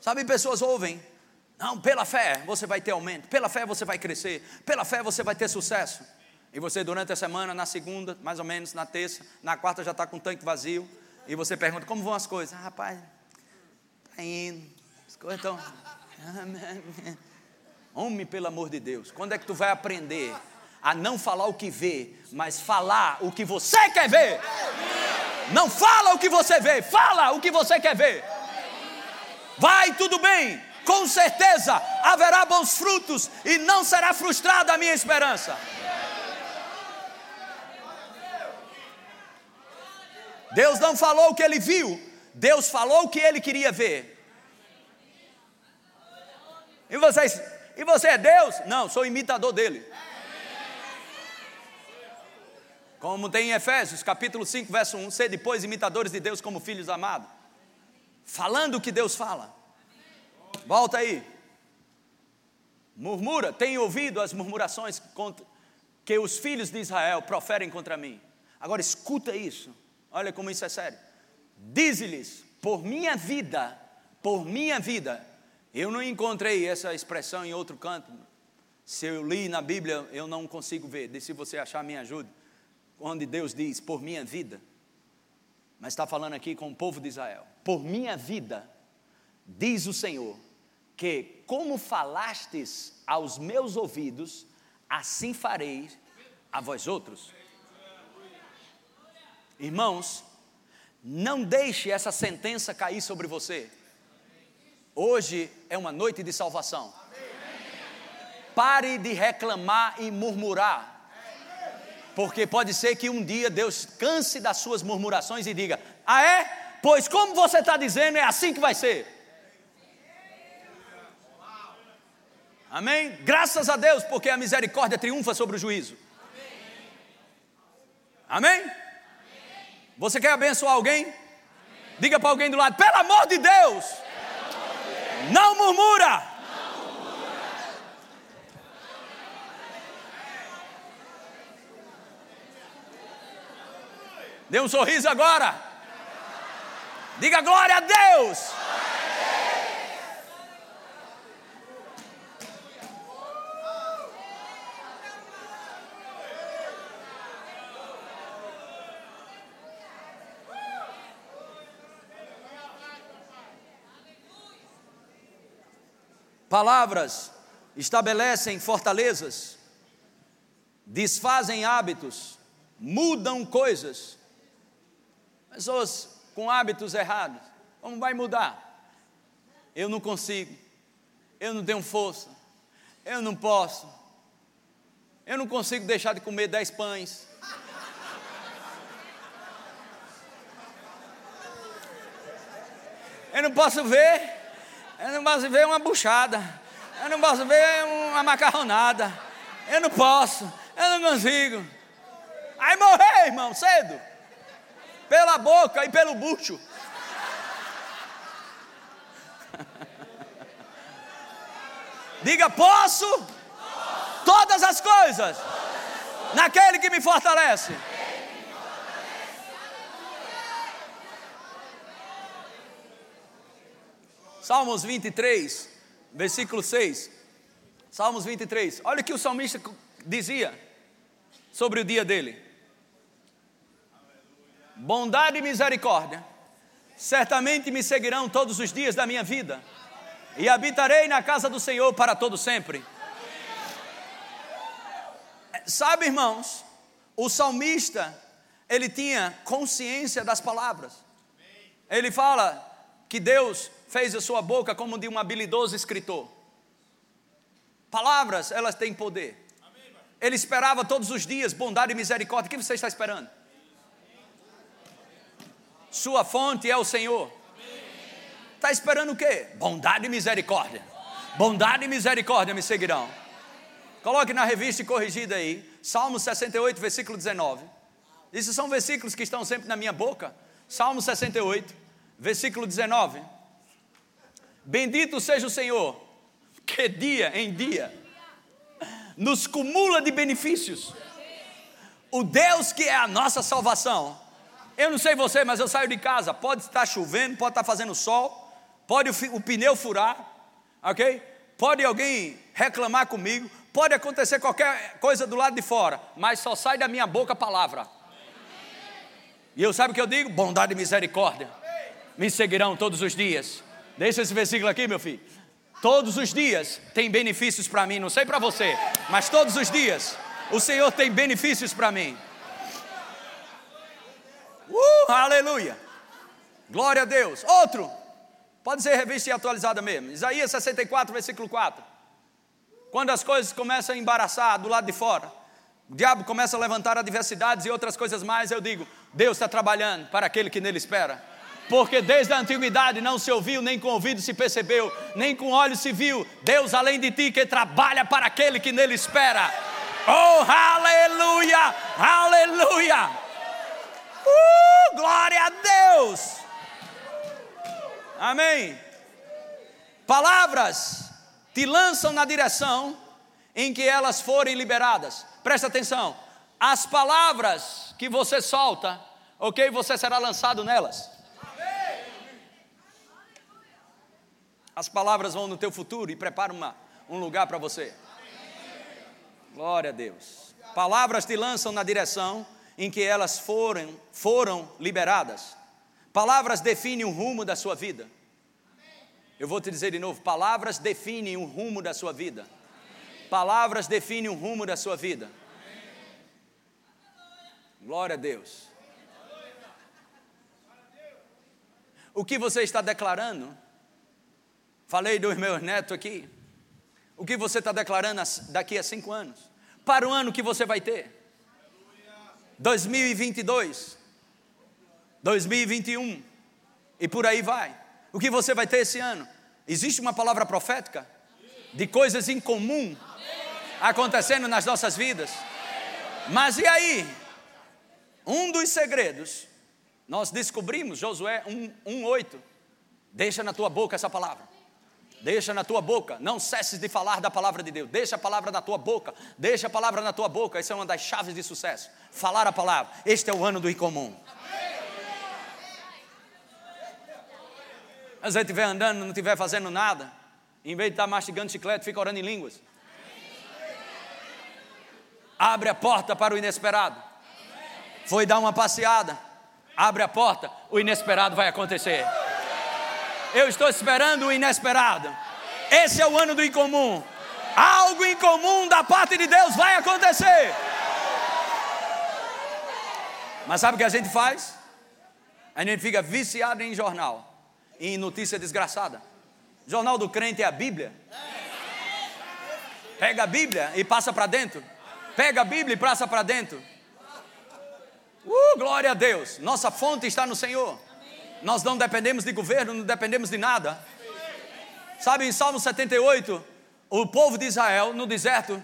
Sabe, pessoas ouvem, não, pela fé você vai ter aumento, pela fé você vai crescer, pela fé você vai ter sucesso. E você, durante a semana, na segunda, mais ou menos, na terça, na quarta já está com o tanque vazio. E você pergunta, como vão as coisas? Ah, rapaz, está indo, estão. Homem, pelo amor de Deus, quando é que tu vai aprender a não falar o que vê, mas falar o que você quer ver? Não fala o que você vê, fala o que você quer ver. Vai tudo bem, com certeza haverá bons frutos e não será frustrada a minha esperança. Deus não falou o que ele viu, Deus falou o que ele queria ver. E vocês, e você é Deus? Não, sou imitador dele. Como tem em Efésios, capítulo 5, verso 1, ser depois imitadores de Deus como filhos amados falando o que Deus fala. Volta aí. Murmura, tem ouvido as murmurações que os filhos de Israel proferem contra mim. Agora escuta isso. Olha como isso é sério. Diz-lhes: por minha vida, por minha vida. Eu não encontrei essa expressão em outro canto. Se eu li na Bíblia, eu não consigo ver. Se você achar, me ajude. Onde Deus diz: por minha vida. Mas está falando aqui com o povo de Israel por minha vida, diz o Senhor, que como falastes aos meus ouvidos, assim farei a vós outros. Irmãos, não deixe essa sentença cair sobre você. Hoje é uma noite de salvação. Pare de reclamar e murmurar. Porque pode ser que um dia Deus canse das suas murmurações e diga: Ah, é? Pois como você está dizendo, é assim que vai ser. Amém? Graças a Deus, porque a misericórdia triunfa sobre o juízo. Amém? Você quer abençoar alguém? Diga para alguém do lado: pelo amor de Deus, não murmura. Dê um sorriso agora. Diga glória a Deus. Palavras estabelecem fortalezas, desfazem hábitos, mudam coisas. Pessoas com hábitos errados. Como vai mudar? Eu não consigo. Eu não tenho força. Eu não posso. Eu não consigo deixar de comer dez pães. Eu não posso ver. Eu não posso ver uma buchada. Eu não posso ver uma macarronada. Eu não posso. Eu não consigo. Aí morrer, irmão, cedo. Pela boca e pelo bucho. Diga: posso, posso. Todas, as coisas, todas as coisas naquele que me fortalece. Salmos 23, versículo 6. Salmos 23. Olha o que o salmista dizia sobre o dia dele: Bondade e misericórdia certamente me seguirão todos os dias da minha vida, e habitarei na casa do Senhor para todo sempre. Sabe, irmãos, o salmista, ele tinha consciência das palavras. Ele fala que Deus fez a sua boca como de um habilidoso escritor. Palavras, elas têm poder. Ele esperava todos os dias bondade e misericórdia. O que você está esperando? Sua fonte é o Senhor. Está esperando o quê? Bondade e misericórdia. Bondade e misericórdia me seguirão. Coloque na revista corrigida aí, Salmo 68, versículo 19. Esses são versículos que estão sempre na minha boca. Salmo 68, versículo 19. Bendito seja o Senhor, que dia em dia nos cumula de benefícios. O Deus que é a nossa salvação. Eu não sei você, mas eu saio de casa. Pode estar chovendo, pode estar fazendo sol, pode o, o pneu furar, ok? Pode alguém reclamar comigo, Pode acontecer qualquer coisa do lado de fora, mas só sai da minha boca a palavra. E eu sabe o que eu digo? Bondade e misericórdia me seguirão todos os dias. Deixa esse versículo aqui, meu filho. Todos os dias tem benefícios para mim, não sei para você, mas todos os dias o Senhor tem benefícios para mim. Uh, aleluia! Glória a Deus. Outro, pode ser revista e atualizada mesmo. Isaías 64, versículo 4. Quando as coisas começam a embaraçar do lado de fora, o diabo começa a levantar adversidades e outras coisas mais, eu digo: Deus está trabalhando para aquele que nele espera. Porque desde a antiguidade não se ouviu, nem com ouvido se percebeu, nem com olhos se viu, Deus além de ti que trabalha para aquele que nele espera. Oh, aleluia! Aleluia! Uh, glória a Deus! Amém. Palavras te lançam na direção em que elas forem liberadas. Presta atenção, as palavras que você solta, ok? Você será lançado nelas. As palavras vão no teu futuro e preparam uma, um lugar para você. Glória a Deus. Palavras te lançam na direção em que elas foram, foram liberadas. Palavras definem o rumo da sua vida. Eu vou te dizer de novo: palavras definem o rumo da sua vida. Palavras definem o rumo da sua vida. Glória a Deus. O que você está declarando? Falei dos meus netos aqui. O que você está declarando daqui a cinco anos? Para o ano que você vai ter? 2022, 2021 e por aí vai o que você vai ter esse ano? Existe uma palavra profética de coisas incomum acontecendo nas nossas vidas. Mas e aí? Um dos segredos, nós descobrimos, Josué 1,8. Deixa na tua boca essa palavra. Deixa na tua boca, não cesses de falar da palavra de Deus. Deixa a palavra na tua boca, deixa a palavra na tua boca. Essa é uma das chaves de sucesso. Falar a palavra. Este é o ano do incomum. Mas você estiver andando, não estiver fazendo nada, em vez de estar mastigando chiclete, fica orando em línguas. Abre a porta para o inesperado. Foi dar uma passeada. Abre a porta, o inesperado vai acontecer. Eu estou esperando o inesperado. Esse é o ano do incomum. Algo incomum da parte de Deus vai acontecer. Mas sabe o que a gente faz? A gente fica viciado em jornal em notícia desgraçada. Jornal do crente é a Bíblia. Pega a Bíblia e passa para dentro. Pega a Bíblia e passa para dentro. Uh, glória a Deus. Nossa fonte está no Senhor. Nós não dependemos de governo, não dependemos de nada. Sabe, em Salmo 78, o povo de Israel no deserto,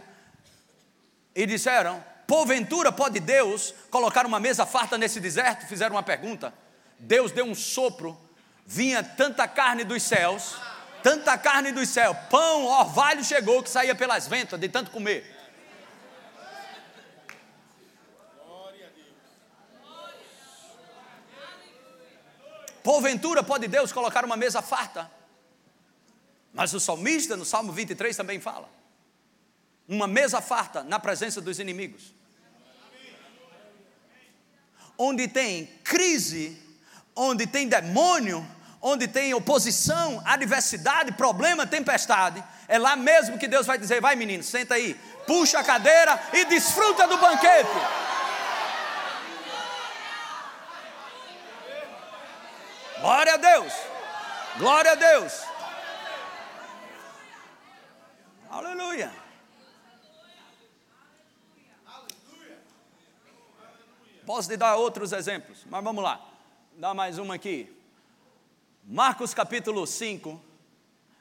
e disseram: Porventura pode Deus colocar uma mesa farta nesse deserto? Fizeram uma pergunta. Deus deu um sopro vinha tanta carne dos céus Tanta carne do céu, pão, orvalho chegou que saía pelas ventas de tanto comer. Porventura pode Deus colocar uma mesa farta? Mas o salmista, no Salmo 23, também fala: uma mesa farta na presença dos inimigos. Onde tem crise, onde tem demônio, onde tem oposição, adversidade, problema, tempestade, é lá mesmo que Deus vai dizer: vai menino, senta aí, puxa a cadeira e desfruta do banquete. Glória a Deus, glória a Deus. Aleluia. Posso te dar outros exemplos, mas vamos lá. Dá mais uma aqui. Marcos capítulo 5,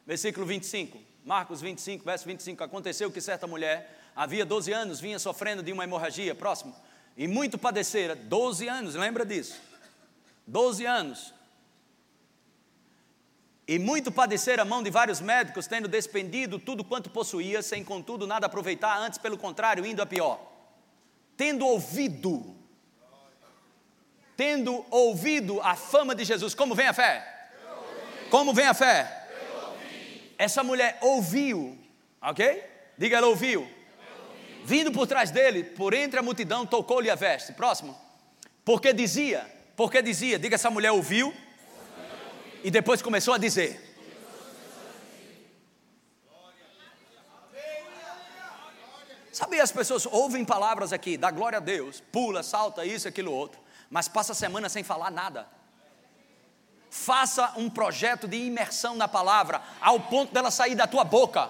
versículo 25. Marcos 25, verso 25. Aconteceu que certa mulher, havia 12 anos, vinha sofrendo de uma hemorragia, próximo, e muito padecera. 12 anos, lembra disso? 12 anos. E muito padecer a mão de vários médicos, tendo despendido tudo quanto possuía, sem contudo nada aproveitar, antes pelo contrário, indo a pior. Tendo ouvido, tendo ouvido a fama de Jesus, como vem a fé? Como vem a fé? Essa mulher ouviu, ok? Diga, ela ouviu. Vindo por trás dele, por entre a multidão, tocou-lhe a veste. Próximo. Porque dizia, porque dizia, diga, essa mulher ouviu e depois começou a dizer. Sabe, as pessoas ouvem palavras aqui, dá glória a Deus, pula, salta, isso, aquilo, outro, mas passa a semana sem falar nada. Faça um projeto de imersão na palavra, ao ponto dela sair da tua boca.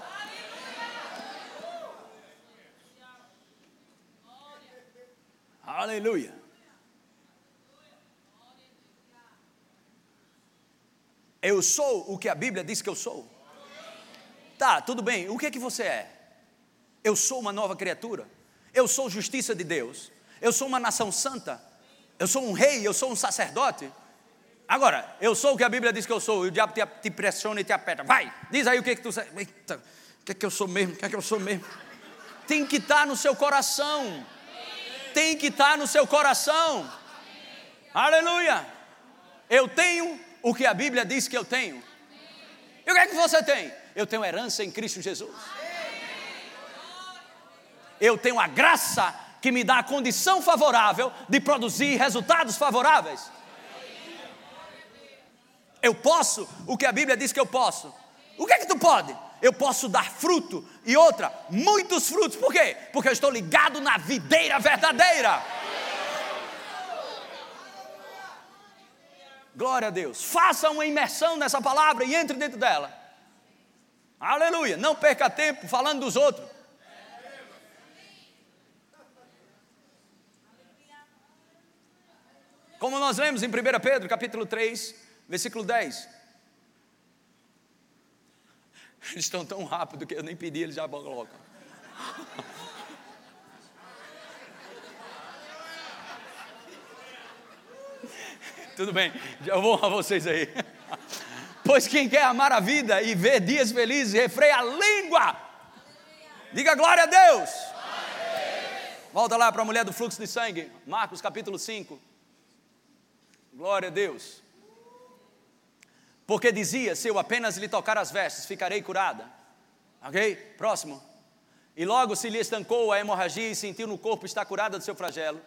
Aleluia. Eu sou o que a Bíblia diz que eu sou. Tá, tudo bem. O que é que você é? Eu sou uma nova criatura. Eu sou justiça de Deus. Eu sou uma nação santa. Eu sou um rei, eu sou um sacerdote. Agora, eu sou o que a Bíblia diz que eu sou, e o diabo te, te pressiona e te aperta. Vai, diz aí o que, que tu. Eita, o que é que eu sou mesmo? O que é que eu sou mesmo? Tem que estar tá no seu coração. Tem que estar tá no seu coração. Aleluia. Eu tenho o que a Bíblia diz que eu tenho. E o que é que você tem? Eu tenho herança em Cristo Jesus. Eu tenho a graça que me dá a condição favorável de produzir resultados favoráveis. Eu posso o que a Bíblia diz que eu posso. O que é que tu pode? Eu posso dar fruto e outra, muitos frutos. Por quê? Porque eu estou ligado na videira verdadeira. Glória a Deus. Faça uma imersão nessa palavra e entre dentro dela. Aleluia. Não perca tempo falando dos outros. Como nós lemos em 1 Pedro, capítulo 3, versículo 10. Eles estão tão rápido que eu nem pedi, eles já colocam. Tudo bem, já vou a vocês aí. Pois quem quer amar a vida e ver dias felizes, refreia a língua. Diga glória a Deus. Volta lá para a mulher do fluxo de sangue, Marcos capítulo 5. Glória a Deus. Porque dizia: Se eu apenas lhe tocar as vestes, ficarei curada. Ok? Próximo. E logo se lhe estancou a hemorragia e sentiu no corpo estar curada do seu flagelo.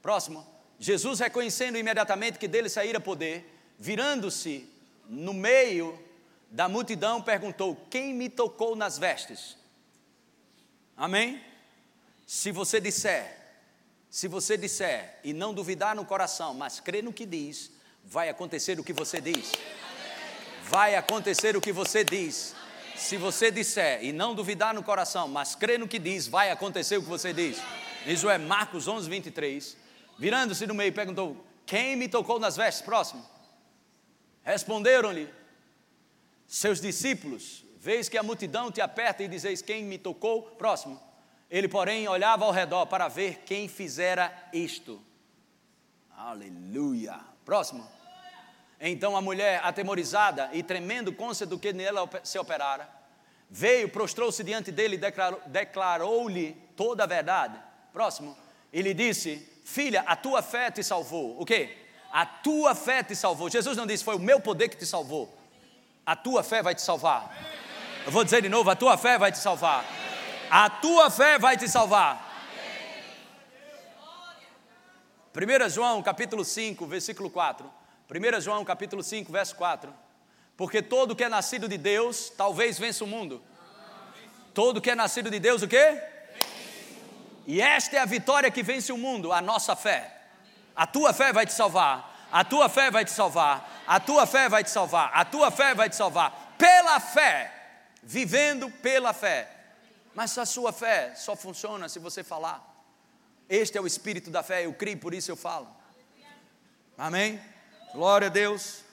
Próximo. Jesus, reconhecendo imediatamente que dele saíra poder, virando-se no meio da multidão, perguntou: Quem me tocou nas vestes? Amém? Se você disser, se você disser e não duvidar no coração, mas crer no que diz, vai acontecer o que você diz. Vai acontecer o que você diz. Se você disser e não duvidar no coração, mas crer no que diz, vai acontecer o que você diz. Isso é Marcos 11, 23. Virando-se no meio, perguntou: Quem me tocou nas vestes? Próximo. Responderam-lhe seus discípulos: Vês que a multidão te aperta e dizeis: Quem me tocou? Próximo. Ele, porém, olhava ao redor para ver quem fizera isto. Aleluia. Próximo. Então a mulher, atemorizada e tremendo, côncia do que nela se operara, veio, prostrou-se diante dele e declarou-lhe toda a verdade. Próximo. E lhe disse: Filha, a tua fé te salvou. O quê? A tua fé te salvou. Jesus não disse: Foi o meu poder que te salvou. A tua fé vai te salvar. Eu vou dizer de novo: A tua fé vai te salvar. A tua fé vai te salvar. 1 João capítulo 5, versículo 4. 1 João capítulo 5, verso 4. Porque todo que é nascido de Deus, talvez vença o mundo. Todo que é nascido de Deus, o quê? E esta é a vitória que vence o mundo, a nossa fé. A tua fé vai te salvar. A tua fé vai te salvar. A tua fé vai te salvar. A tua fé vai te salvar. Pela fé. Vivendo pela fé. Mas a sua fé só funciona se você falar. Este é o espírito da fé, eu creio, por isso eu falo. Amém? Glória a Deus.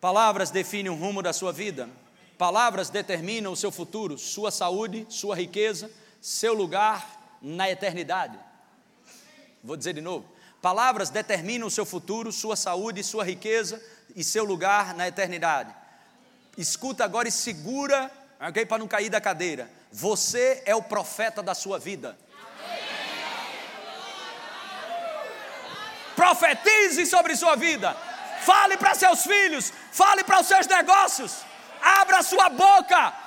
Palavras definem o rumo da sua vida. Palavras determinam o seu futuro, sua saúde, sua riqueza, seu lugar na eternidade. Vou dizer de novo. Palavras determinam o seu futuro, sua saúde, sua riqueza e seu lugar na eternidade. Escuta agora e segura, ok? Para não cair da cadeira. Você é o profeta da sua vida. profetize sobre sua vida, fale para seus filhos, fale para os seus negócios, abra sua boca.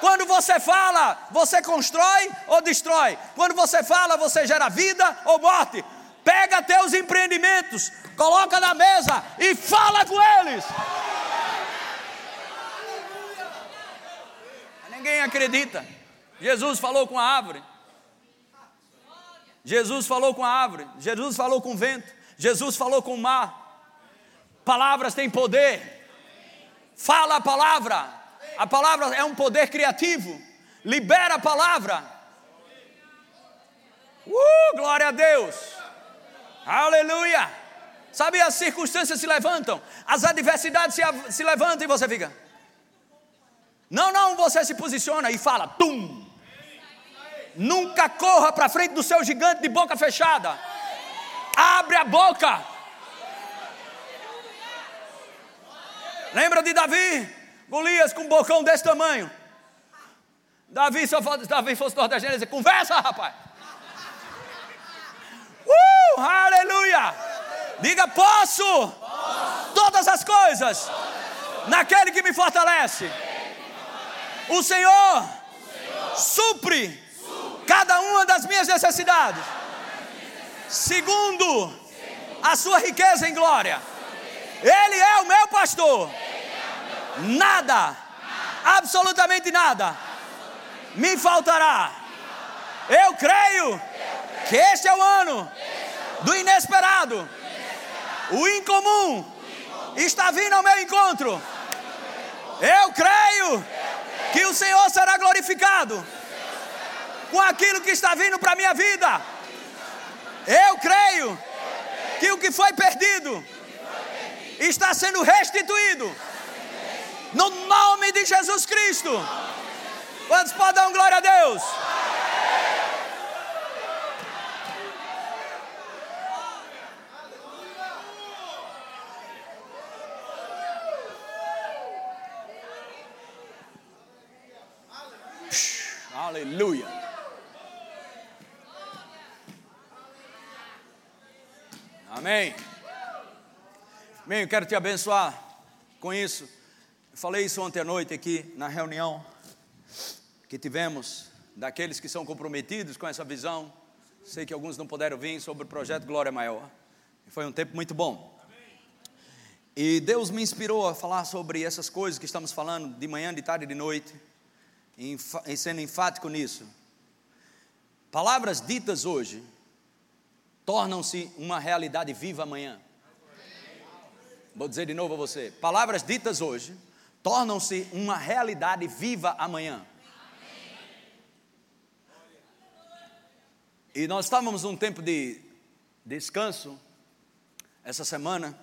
Quando você fala, você constrói ou destrói. Quando você fala, você gera vida ou morte. Pega teus empreendimentos, coloca na mesa e fala com eles. Ninguém acredita. Jesus falou com a árvore. Jesus falou com a árvore. Jesus falou com o vento. Jesus falou com o mar. Palavras têm poder. Fala a palavra. A palavra é um poder criativo. Libera a palavra. Uh, glória a Deus. Aleluia. Sabe, as circunstâncias se levantam, as adversidades se, se levantam e você fica. Não, não, você se posiciona e fala, tum. Nunca corra para frente do seu gigante de boca fechada. Abre a boca. Lembra de Davi? Golias com um bocão desse tamanho. Davi, se Davi fosse nordestino, ele dizia, conversa, rapaz. Uh, aleluia. Diga, posso, posso. todas as coisas posso. naquele que me fortalece. O Senhor, o Senhor. Supre, supre cada uma das minhas necessidades segundo a sua riqueza em glória. Ele é o meu pastor. Nada, absolutamente nada, me faltará. Eu creio que este é o ano do inesperado. O incomum está vindo ao meu encontro. Eu creio que o Senhor será glorificado com aquilo que está vindo para a minha vida. Eu creio que o que foi perdido está sendo restituído. De Jesus Cristo. Quantos podem dar glória a Deus? Aleluia. Amém. Amém. Eu quero te abençoar com isso. Falei isso ontem à noite aqui na reunião que tivemos daqueles que são comprometidos com essa visão. Sei que alguns não puderam vir sobre o projeto Glória Maior. Foi um tempo muito bom. E Deus me inspirou a falar sobre essas coisas que estamos falando de manhã, de tarde e de noite, em sendo enfático nisso. Palavras ditas hoje tornam-se uma realidade viva amanhã. Vou dizer de novo a você: palavras ditas hoje tornam-se uma realidade viva amanhã. E nós estávamos num tempo de descanso essa semana.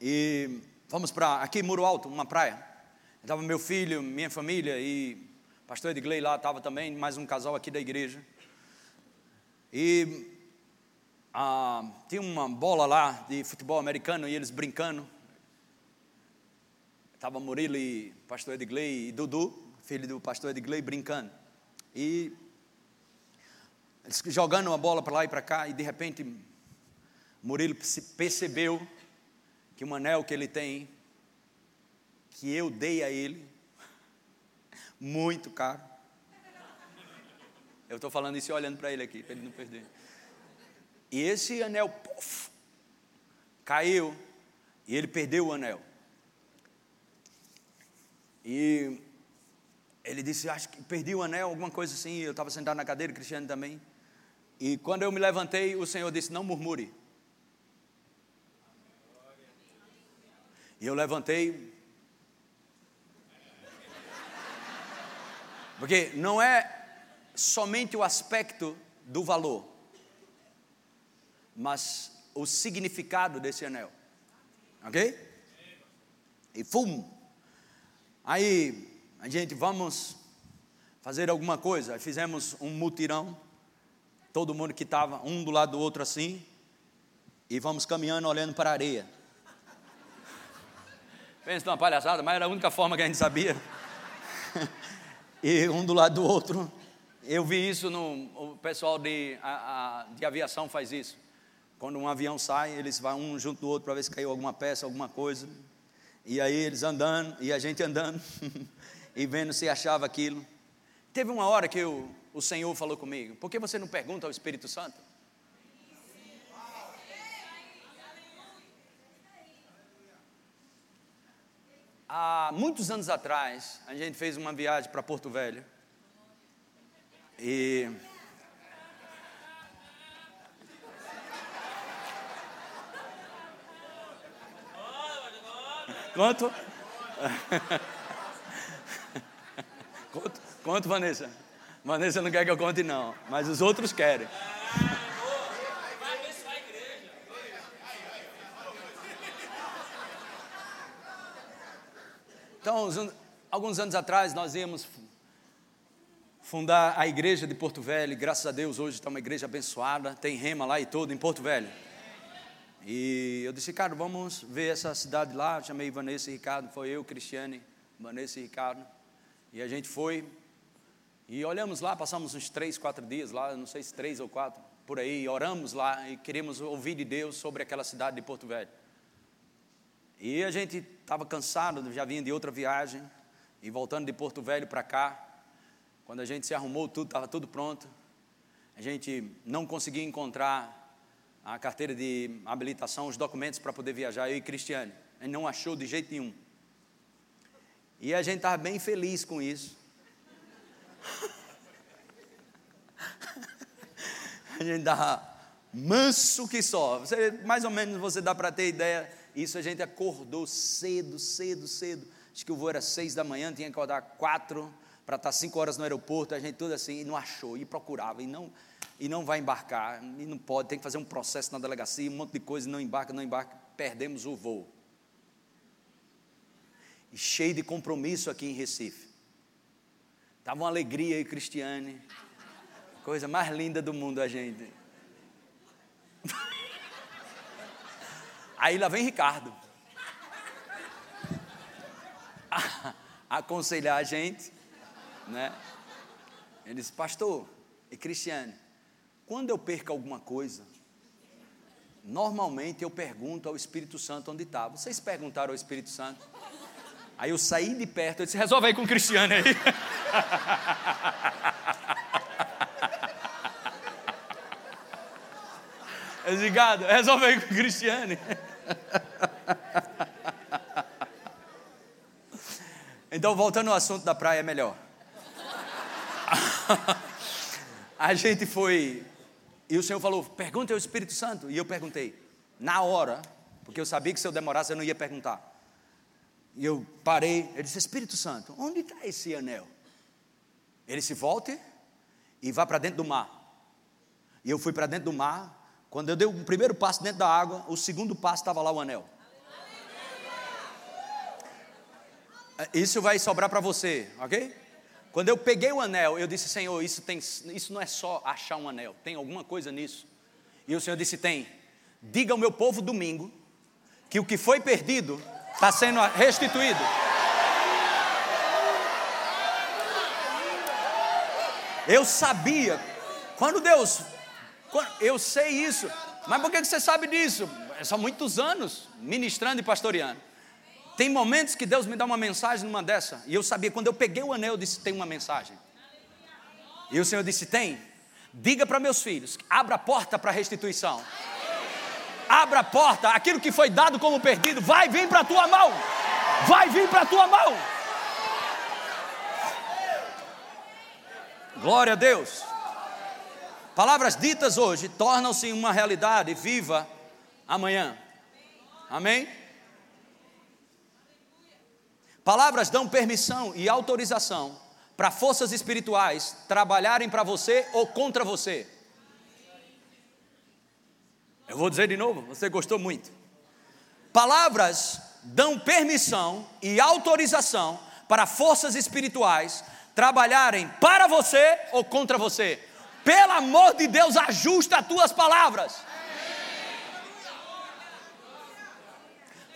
E vamos para aqui Muro Alto, uma praia. Estava meu filho, minha família e pastor Edgley lá estava também, mais um casal aqui da igreja. E ah, tinha uma bola lá de futebol americano e eles brincando. Estava Murilo e pastor Edgley e Dudu, filho do pastor Edgley, brincando. E eles jogando uma bola para lá e para cá, e de repente Murilo percebeu que o anel que ele tem, que eu dei a ele, muito caro. Eu estou falando isso olhando para ele aqui, para ele não perder. E esse anel, puff, caiu, e ele perdeu o anel. E ele disse: Acho que perdi o anel, alguma coisa assim. Eu estava sentado na cadeira, Cristiano também. E quando eu me levantei, o Senhor disse: Não murmure. E eu levantei. Porque não é somente o aspecto do valor, mas o significado desse anel. Ok? E fum. Aí a gente vamos fazer alguma coisa. Fizemos um mutirão todo mundo que estava um do lado do outro assim, e vamos caminhando olhando para a areia. Pensa numa palhaçada, mas era a única forma que a gente sabia. e um do lado do outro. Eu vi isso no o pessoal de, a, a, de aviação faz isso. Quando um avião sai, eles vão um junto do outro para ver se caiu alguma peça, alguma coisa. E aí eles andando, e a gente andando, e vendo se achava aquilo. Teve uma hora que o Senhor falou comigo: por que você não pergunta ao Espírito Santo? Há muitos anos atrás, a gente fez uma viagem para Porto Velho. E. Quanto? Quanto, quanto Vanessa? Vanessa não quer que eu conte, não, mas os outros querem. Então, alguns anos atrás, nós íamos fundar a igreja de Porto Velho. Graças a Deus, hoje está uma igreja abençoada. Tem rema lá e tudo em Porto Velho. E eu disse, Ricardo, vamos ver essa cidade lá. chamei Vanessa e Ricardo, foi eu, Cristiane, Vanessa e Ricardo. E a gente foi, e olhamos lá, passamos uns três, quatro dias lá, não sei se três ou quatro, por aí, oramos lá e queríamos ouvir de Deus sobre aquela cidade de Porto Velho. E a gente estava cansado, já vinha de outra viagem, e voltando de Porto Velho para cá, quando a gente se arrumou tudo, estava tudo pronto, a gente não conseguia encontrar a carteira de habilitação, os documentos para poder viajar, eu e Cristiane. A gente não achou de jeito nenhum. E a gente estava bem feliz com isso. a gente dá manso que só. Você, mais ou menos você dá para ter ideia. Isso a gente acordou cedo, cedo, cedo. Acho que o voo era seis da manhã, tinha que acordar quatro para estar cinco horas no aeroporto. A gente tudo assim, e não achou, e procurava, e não, e não vai embarcar, e não pode, tem que fazer um processo na delegacia, um monte de coisa, não embarca, não embarca. Perdemos o voo. E cheio de compromisso aqui em Recife. Estava uma alegria aí, Cristiane. Coisa mais linda do mundo a gente. Aí lá vem Ricardo. aconselhar a gente, né? Ele disse, pastor e Cristiane, quando eu perco alguma coisa, normalmente eu pergunto ao Espírito Santo onde está. Vocês perguntaram ao Espírito Santo? Aí eu saí de perto, eu disse, resolve aí com o Cristiano aí. Eu disse, gado, resolve aí com o Cristiano. Então, voltando ao assunto da praia, é melhor. A gente foi, e o Senhor falou, pergunta ao Espírito Santo. E eu perguntei, na hora, porque eu sabia que se eu demorasse eu não ia perguntar. E eu parei, ele disse: Espírito Santo, onde está esse anel? Ele se volte e vá para dentro do mar. E eu fui para dentro do mar. Quando eu dei o primeiro passo dentro da água, o segundo passo estava lá o anel. Isso vai sobrar para você, ok? Quando eu peguei o anel, eu disse: Senhor, isso, tem, isso não é só achar um anel, tem alguma coisa nisso. E o Senhor disse: Tem. Diga ao meu povo domingo que o que foi perdido está sendo restituído. Eu sabia, quando Deus, quando, eu sei isso, mas por que você sabe disso? São muitos anos ministrando e pastoreando. Tem momentos que Deus me dá uma mensagem numa dessa, e eu sabia, quando eu peguei o anel, eu disse: tem uma mensagem. E o Senhor disse: tem. Diga para meus filhos, abra a porta para a restituição. Abra a porta, aquilo que foi dado como perdido, vai vir para a tua mão. Vai vir para a tua mão. Glória a Deus. Palavras ditas hoje tornam-se uma realidade viva amanhã. Amém? Palavras dão permissão e autorização para forças espirituais trabalharem para você ou contra você. Eu vou dizer de novo, você gostou muito. Palavras dão permissão e autorização para forças espirituais trabalharem para você ou contra você. Pelo amor de Deus, ajusta as tuas palavras.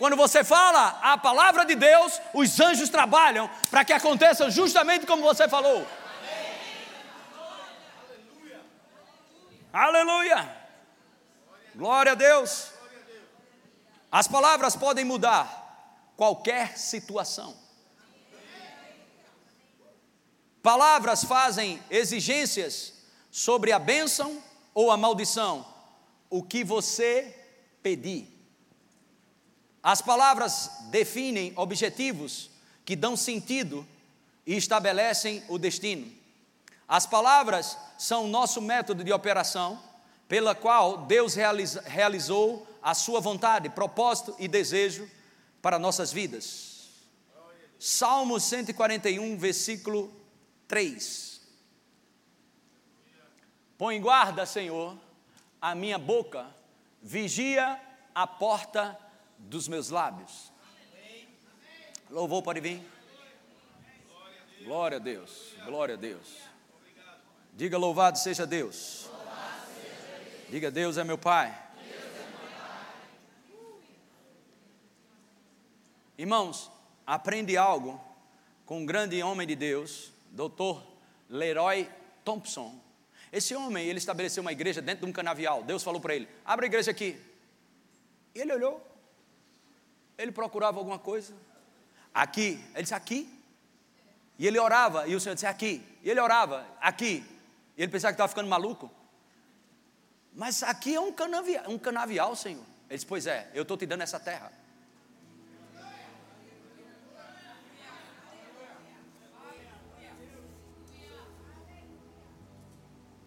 Quando você fala a palavra de Deus, os anjos trabalham para que aconteça justamente como você falou. Aleluia! Glória a Deus! As palavras podem mudar qualquer situação. Palavras fazem exigências sobre a bênção ou a maldição, o que você pedir. As palavras definem objetivos que dão sentido e estabelecem o destino. As palavras são o nosso método de operação, pela qual Deus realizou a sua vontade, propósito e desejo para nossas vidas. Salmo 141, versículo 3. Põe guarda, Senhor, a minha boca, vigia a porta dos meus lábios. Louvou pode vir? Glória a Deus, glória a Deus. Diga louvado seja Deus. Diga Deus é meu Pai. Irmãos, aprende algo com um grande homem de Deus, Dr. Leroy Thompson. Esse homem, ele estabeleceu uma igreja dentro de um canavial. Deus falou para ele: abre a igreja aqui. E ele olhou, ele procurava alguma coisa. Aqui, ele disse aqui. E ele orava, e o Senhor disse aqui. E ele orava, aqui. E ele pensava que estava ficando maluco. Mas aqui é um canavial, um canavial, Senhor. Ele disse: Pois é, eu estou te dando essa terra.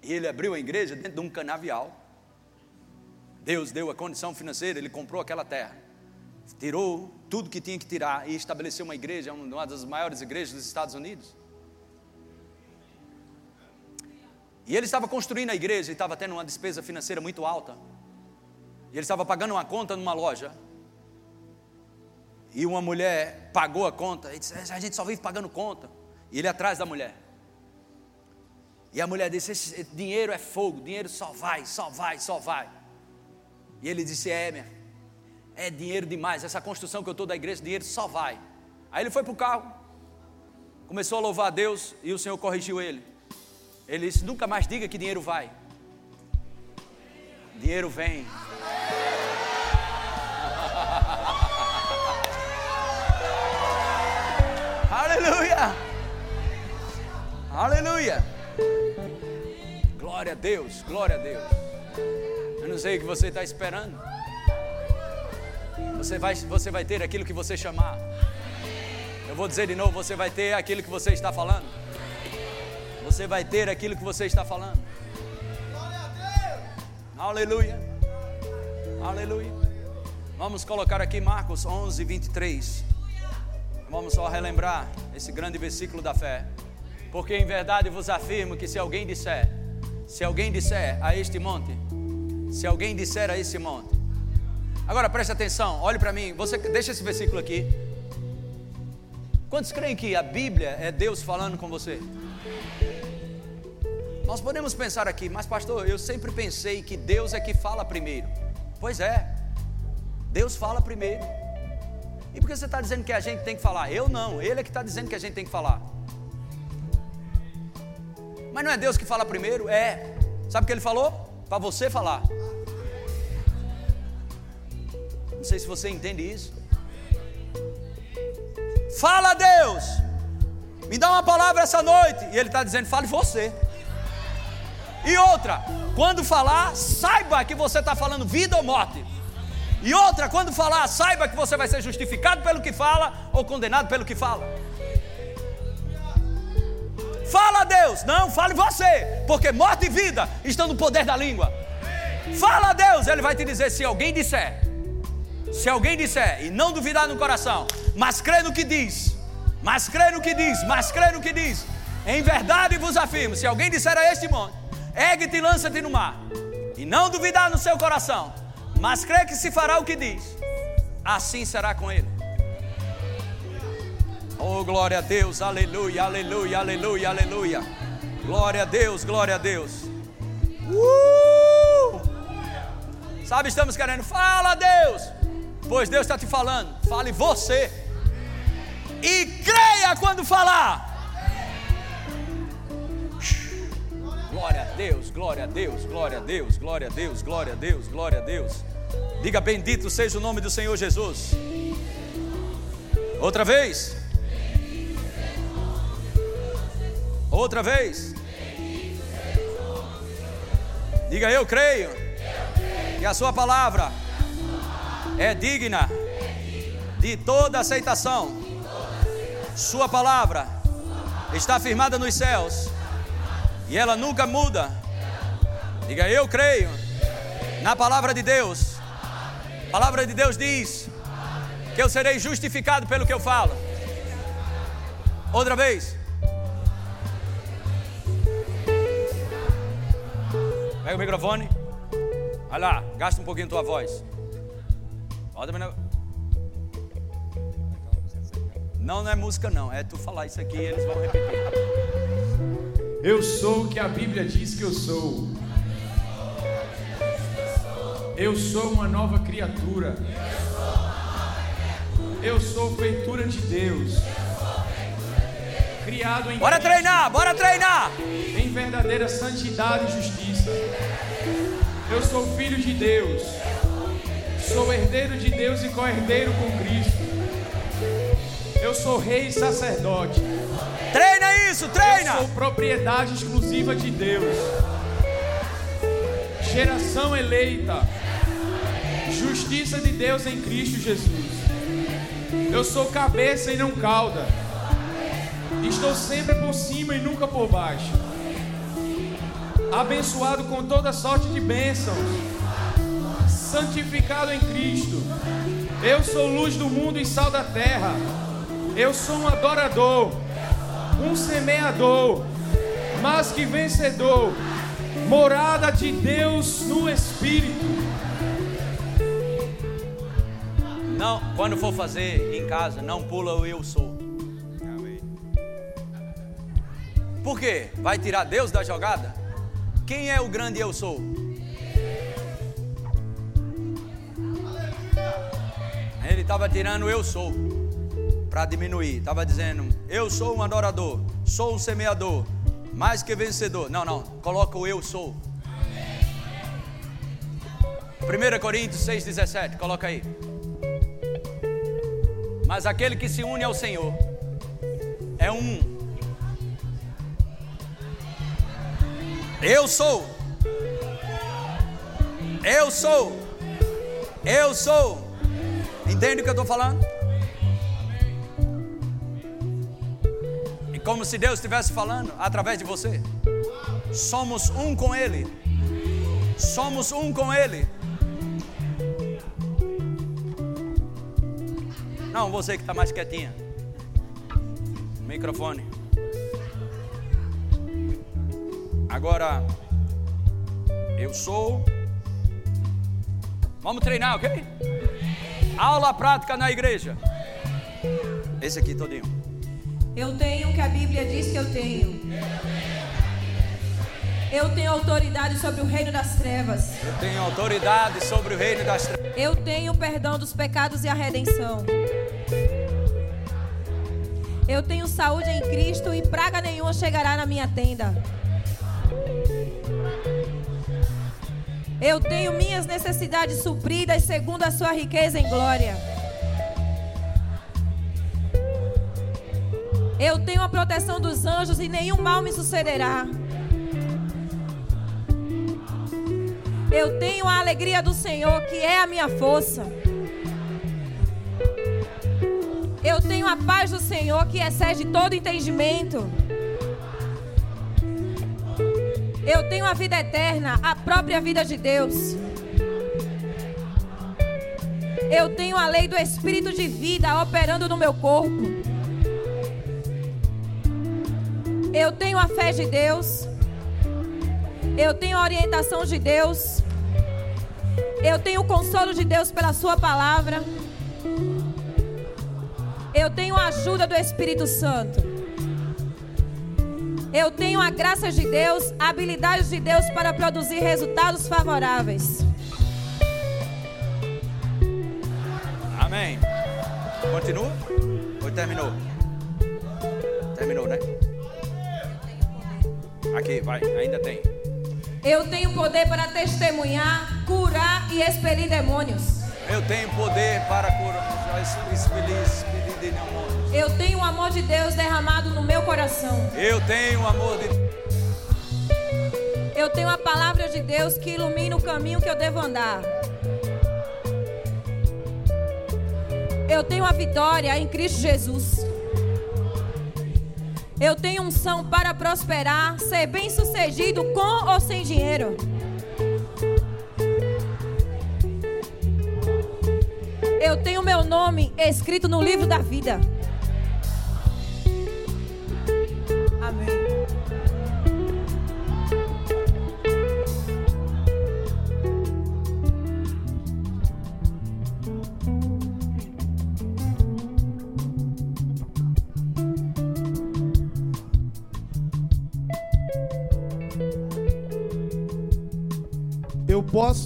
E ele abriu a igreja dentro de um canavial. Deus deu a condição financeira, ele comprou aquela terra tirou tudo que tinha que tirar e estabeleceu uma igreja, uma das maiores igrejas dos Estados Unidos. E ele estava construindo a igreja e estava tendo uma despesa financeira muito alta. E ele estava pagando uma conta numa loja. E uma mulher pagou a conta e disse: A gente só vive pagando conta. E ele atrás da mulher. E a mulher disse: Esse dinheiro é fogo, dinheiro só vai, só vai, só vai. E ele disse: É, minha é dinheiro demais, essa construção que eu estou da igreja, dinheiro só vai. Aí ele foi para o carro, começou a louvar a Deus e o Senhor corrigiu ele. Ele disse: Nunca mais diga que dinheiro vai. Dinheiro vem. Aleluia! Aleluia! Glória a Deus, glória a Deus. Eu não sei o que você está esperando. Você vai, você vai ter aquilo que você chamar. Eu vou dizer de novo: você vai ter aquilo que você está falando. Você vai ter aquilo que você está falando. Aleluia. Aleluia. Vamos colocar aqui Marcos 11, 23. Vamos só relembrar esse grande versículo da fé. Porque em verdade vos afirmo que se alguém disser, se alguém disser a este monte, se alguém disser a esse monte, Agora preste atenção, olhe para mim, você deixa esse versículo aqui. Quantos creem que a Bíblia é Deus falando com você? Nós podemos pensar aqui, mas pastor, eu sempre pensei que Deus é que fala primeiro. Pois é, Deus fala primeiro. E por que você está dizendo que a gente tem que falar? Eu não, Ele é que está dizendo que a gente tem que falar. Mas não é Deus que fala primeiro? É. Sabe o que Ele falou? Para você falar. Não sei se você entende isso. Fala Deus, me dá uma palavra essa noite. E Ele está dizendo: fale você. E outra, quando falar, saiba que você está falando vida ou morte. E outra, quando falar, saiba que você vai ser justificado pelo que fala ou condenado pelo que fala. Fala a Deus, não, fale você, porque morte e vida estão no poder da língua. Fala a Deus, Ele vai te dizer se alguém disser, se alguém disser e não duvidar no coração, mas crê no que diz, mas crê no que diz, mas crê no que diz, em verdade vos afirmo: se alguém disser a este monte, ergue-te e lança-te no mar, e não duvidar no seu coração, mas crê que se fará o que diz, assim será com ele. Oh, glória a Deus, aleluia, aleluia, aleluia, aleluia. Glória a Deus, glória a Deus. Uh! Sabe, estamos querendo, fala Deus, pois Deus está te falando, fale você, e creia quando falar. Glória a Deus, glória a Deus, glória a Deus, glória a Deus, glória a Deus, glória a Deus. Diga bendito seja o nome do Senhor Jesus. Outra vez. Outra vez. Diga eu creio que a sua palavra é digna de toda aceitação. Sua palavra está firmada nos céus e ela nunca muda. Diga eu creio na palavra de Deus. A palavra de Deus diz que eu serei justificado pelo que eu falo. Outra vez. Pega o microfone. Vai lá, gasta um pouquinho tua voz. Bota Não, não é música não, é tu falar isso aqui e eles vão repetir. Eu sou o que a Bíblia diz que eu sou. Eu sou uma nova criatura. Eu sou feitura de Deus. Criado em Bora treinar, bora treinar. Em verdadeira santidade e justiça. Eu sou filho de Deus. Sou herdeiro de Deus e co-herdeiro com Cristo. Eu sou rei e sacerdote. Treina isso, treina. Eu sou propriedade exclusiva de Deus. Geração eleita justiça de Deus em Cristo Jesus. Eu sou cabeça e não cauda. Estou sempre por cima e nunca por baixo. Abençoado com toda sorte de bênçãos. Santificado em Cristo. Eu sou luz do mundo e sal da terra. Eu sou um adorador, um semeador, mas que vencedor. Morada de Deus no Espírito Não, quando for fazer em casa, não pula o eu sou. Por quê? Vai tirar Deus da jogada? Quem é o grande eu sou? Ele estava tirando eu sou para diminuir. Estava dizendo, eu sou um adorador, sou um semeador, mais que vencedor. Não, não, coloca o eu sou. 1 Coríntios 6,17, coloca aí. Mas aquele que se une ao Senhor é um. Eu sou. Eu sou. Eu sou. Entende o que eu estou falando? E como se Deus estivesse falando através de você. Somos um com Ele. Somos um com Ele. Não, você que está mais quietinha. Microfone. Agora, eu sou. Vamos treinar, ok? Aula prática na igreja. Esse aqui todinho. Eu tenho o que a Bíblia diz que eu tenho. Eu tenho autoridade sobre o reino das trevas. Eu tenho autoridade sobre o reino das trevas. Eu tenho perdão dos pecados e a redenção. Eu tenho saúde em Cristo e praga nenhuma chegará na minha tenda. Eu tenho minhas necessidades supridas segundo a sua riqueza em glória. Eu tenho a proteção dos anjos e nenhum mal me sucederá. Eu tenho a alegria do Senhor, que é a minha força. Eu tenho a paz do Senhor, que excede todo entendimento. Eu tenho a vida eterna, a própria vida de Deus. Eu tenho a lei do Espírito de vida operando no meu corpo. Eu tenho a fé de Deus. Eu tenho a orientação de Deus. Eu tenho o consolo de Deus pela Sua palavra. Eu tenho a ajuda do Espírito Santo. Eu tenho a graça de Deus, a habilidade de Deus para produzir resultados favoráveis. Amém. Continua? Ou terminou? Terminou, né? Aqui, vai, ainda tem. Eu tenho poder para testemunhar, curar e expelir demônios. Eu tenho poder para curar, expelir, expelir. Eu tenho o amor de Deus derramado no meu coração. Eu tenho o amor de Eu tenho a palavra de Deus que ilumina o caminho que eu devo andar. Eu tenho a vitória em Cristo Jesus. Eu tenho unção para prosperar, ser bem-sucedido com ou sem dinheiro. Eu tenho meu nome escrito no livro da vida.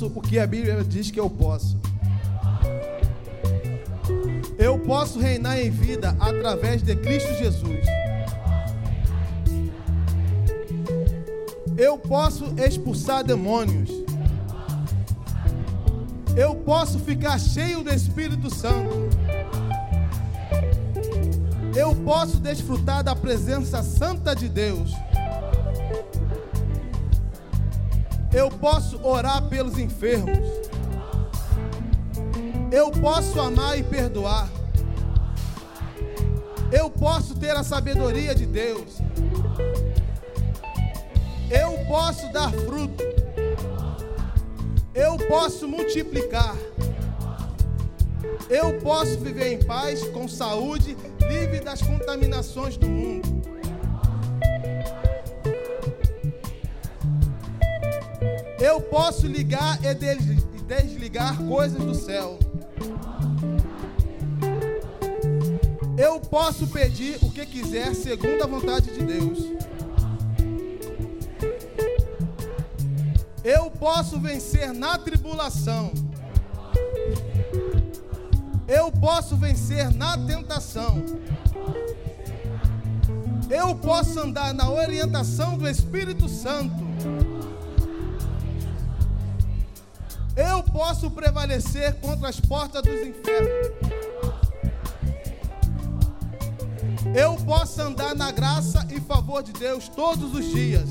Posso o que a Bíblia diz que eu posso. Eu posso reinar em vida através de Cristo Jesus. Eu posso expulsar demônios. Eu posso ficar cheio do Espírito Santo. Eu posso desfrutar da presença santa de Deus. Eu posso orar pelos enfermos. Eu posso amar e perdoar. Eu posso ter a sabedoria de Deus. Eu posso dar fruto. Eu posso multiplicar. Eu posso viver em paz, com saúde, livre das contaminações do mundo. Eu posso ligar e desligar coisas do céu. Eu posso pedir o que quiser segundo a vontade de Deus. Eu posso vencer na tribulação. Eu posso vencer na tentação. Eu posso andar na orientação do Espírito Santo. Posso prevalecer contra as portas dos infernos. Eu posso andar na graça e favor de Deus todos os dias.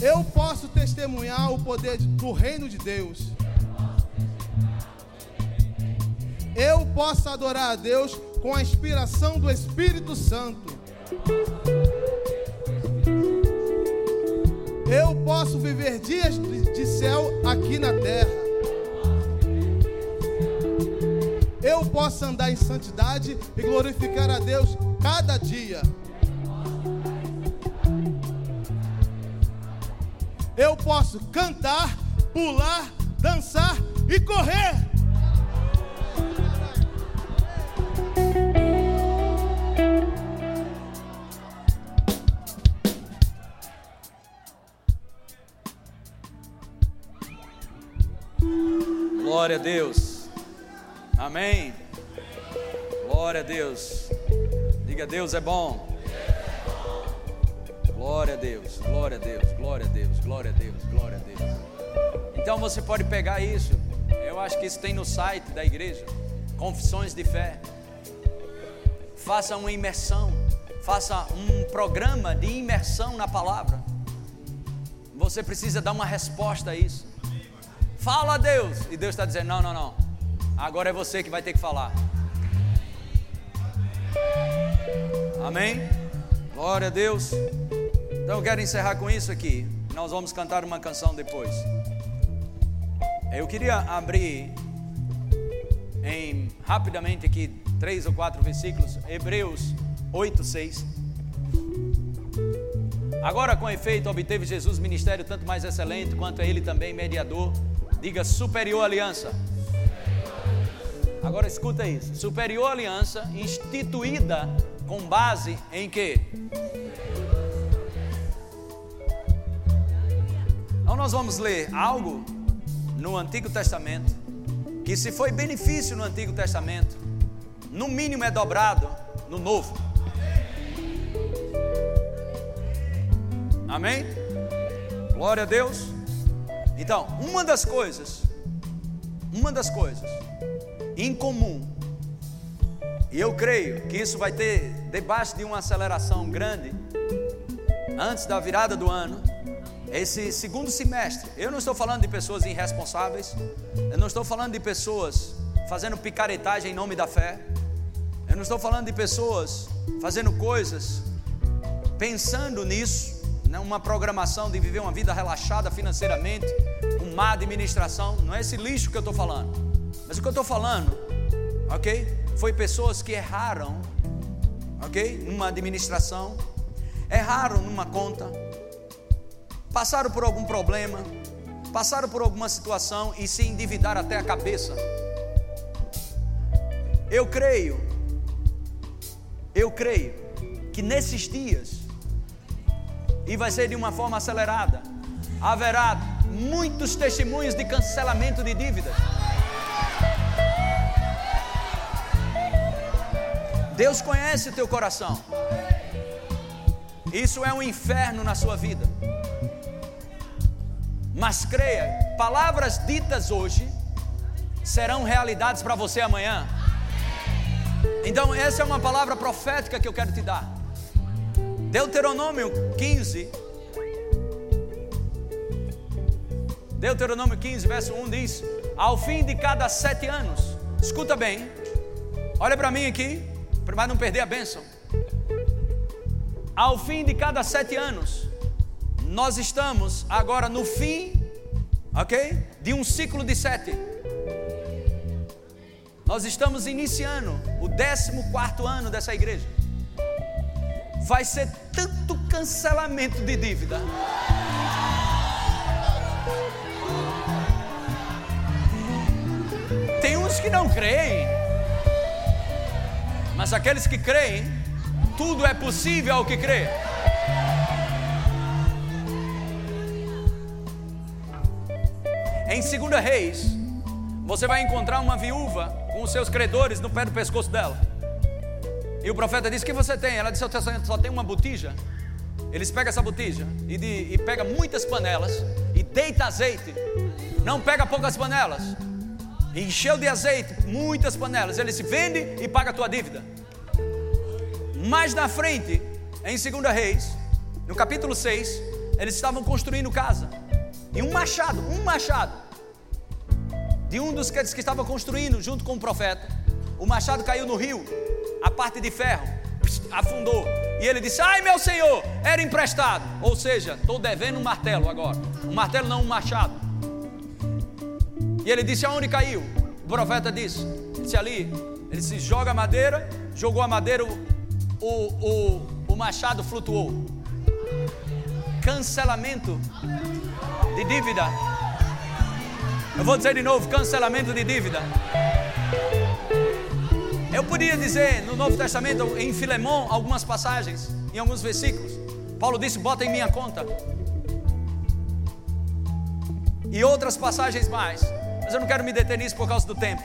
Eu posso testemunhar o poder do reino de Deus. Eu posso adorar a Deus com a inspiração do Espírito Santo. Eu posso viver dias de céu aqui na terra. Eu posso andar em santidade e glorificar a Deus cada dia. Eu posso cantar, pular, dançar e correr. Glória a Deus. Amém. Glória a Deus. Diga, Deus é bom. Glória a Deus, glória a Deus, glória a Deus, glória a Deus, glória a Deus. Então você pode pegar isso. Eu acho que isso tem no site da igreja. Confissões de fé. Faça uma imersão. Faça um programa de imersão na palavra. Você precisa dar uma resposta a isso. Fala a Deus. E Deus está dizendo: não, não, não. Agora é você que vai ter que falar. Amém? Glória a Deus. Então eu quero encerrar com isso aqui. Nós vamos cantar uma canção depois. Eu queria abrir em rapidamente aqui três ou quatro versículos, Hebreus 8, 6. Agora, com efeito, obteve Jesus ministério tanto mais excelente quanto é ele também mediador. Diga superior aliança. Agora escuta isso. Superior aliança instituída com base em quê? Então nós vamos ler algo no Antigo Testamento que se foi benefício no Antigo Testamento, no mínimo é dobrado no Novo. Amém? Glória a Deus. Então, uma das coisas, uma das coisas em comum, e eu creio que isso vai ter debaixo de uma aceleração grande antes da virada do ano, esse segundo semestre. Eu não estou falando de pessoas irresponsáveis, eu não estou falando de pessoas fazendo picaretagem em nome da fé, eu não estou falando de pessoas fazendo coisas pensando nisso né, uma programação de viver uma vida relaxada financeiramente, com má administração, não é esse lixo que eu estou falando. Mas o que eu estou falando, ok? Foi pessoas que erraram, ok? Numa administração, erraram numa conta, passaram por algum problema, passaram por alguma situação e se endividaram até a cabeça. Eu creio, eu creio que nesses dias e vai ser de uma forma acelerada. Haverá muitos testemunhos de cancelamento de dívidas. Deus conhece o teu coração. Isso é um inferno na sua vida. Mas creia, palavras ditas hoje serão realidades para você amanhã. Então, essa é uma palavra profética que eu quero te dar. Deuteronômio 15. Deuteronômio 15, verso 1 diz: Ao fim de cada sete anos, escuta bem, olha para mim aqui, para não perder a bênção. Ao fim de cada sete anos, nós estamos agora no fim, ok? De um ciclo de sete. Nós estamos iniciando o 14 quarto ano dessa igreja vai ser tanto cancelamento de dívida. Tem uns que não creem, mas aqueles que creem, tudo é possível ao que crê. Em 2 Reis, você vai encontrar uma viúva com os seus credores no pé do pescoço dela. E o profeta disse: O que você tem? Ela disse: Eu só tenho uma botija. Eles pegam essa botija e, de, e pega muitas panelas e deita azeite. Não pega poucas panelas. Encheu de azeite muitas panelas. Ele se vende e paga a tua dívida. Mais na frente, em 2 Reis, no capítulo 6, eles estavam construindo casa. E um machado, um machado, de um dos que que estavam construindo junto com o profeta, o machado caiu no rio a parte de ferro afundou. E ele disse: Ai, meu senhor, era emprestado. Ou seja, estou devendo um martelo agora. Um martelo, não um machado. E ele disse: Aonde caiu? O profeta disse: Disse ali. Ele se joga a madeira, jogou a madeira, o, o, o machado flutuou. Cancelamento de dívida. Eu vou dizer de novo: cancelamento de dívida. Eu podia dizer no Novo Testamento, em Filemão, algumas passagens, em alguns versículos. Paulo disse: bota em minha conta. E outras passagens mais. Mas eu não quero me deter nisso por causa do tempo.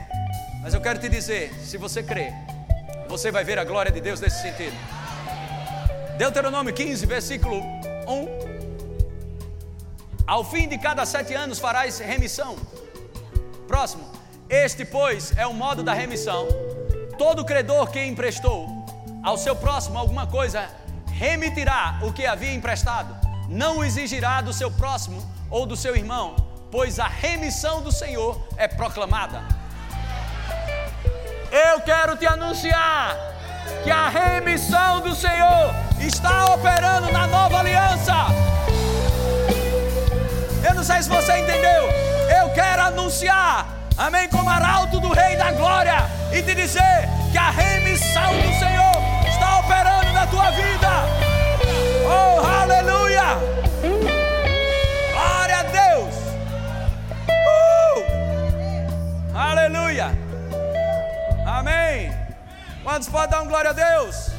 Mas eu quero te dizer: se você crer, você vai ver a glória de Deus nesse sentido. Deuteronômio 15, versículo 1. Ao fim de cada sete anos farás remissão. Próximo. Este, pois, é o modo da remissão. Todo credor que emprestou ao seu próximo alguma coisa remitirá o que havia emprestado. Não exigirá do seu próximo ou do seu irmão, pois a remissão do Senhor é proclamada. Eu quero te anunciar que a remissão do Senhor está operando na nova aliança. Eu não sei se você entendeu. Eu quero anunciar, amém, como arauto do Rei da Glória, e te dizer que a remissão do Senhor está operando na tua vida. Oh, aleluia! Glória a Deus! Uh! Aleluia! Amém! Quantos podem dar um glória a Deus?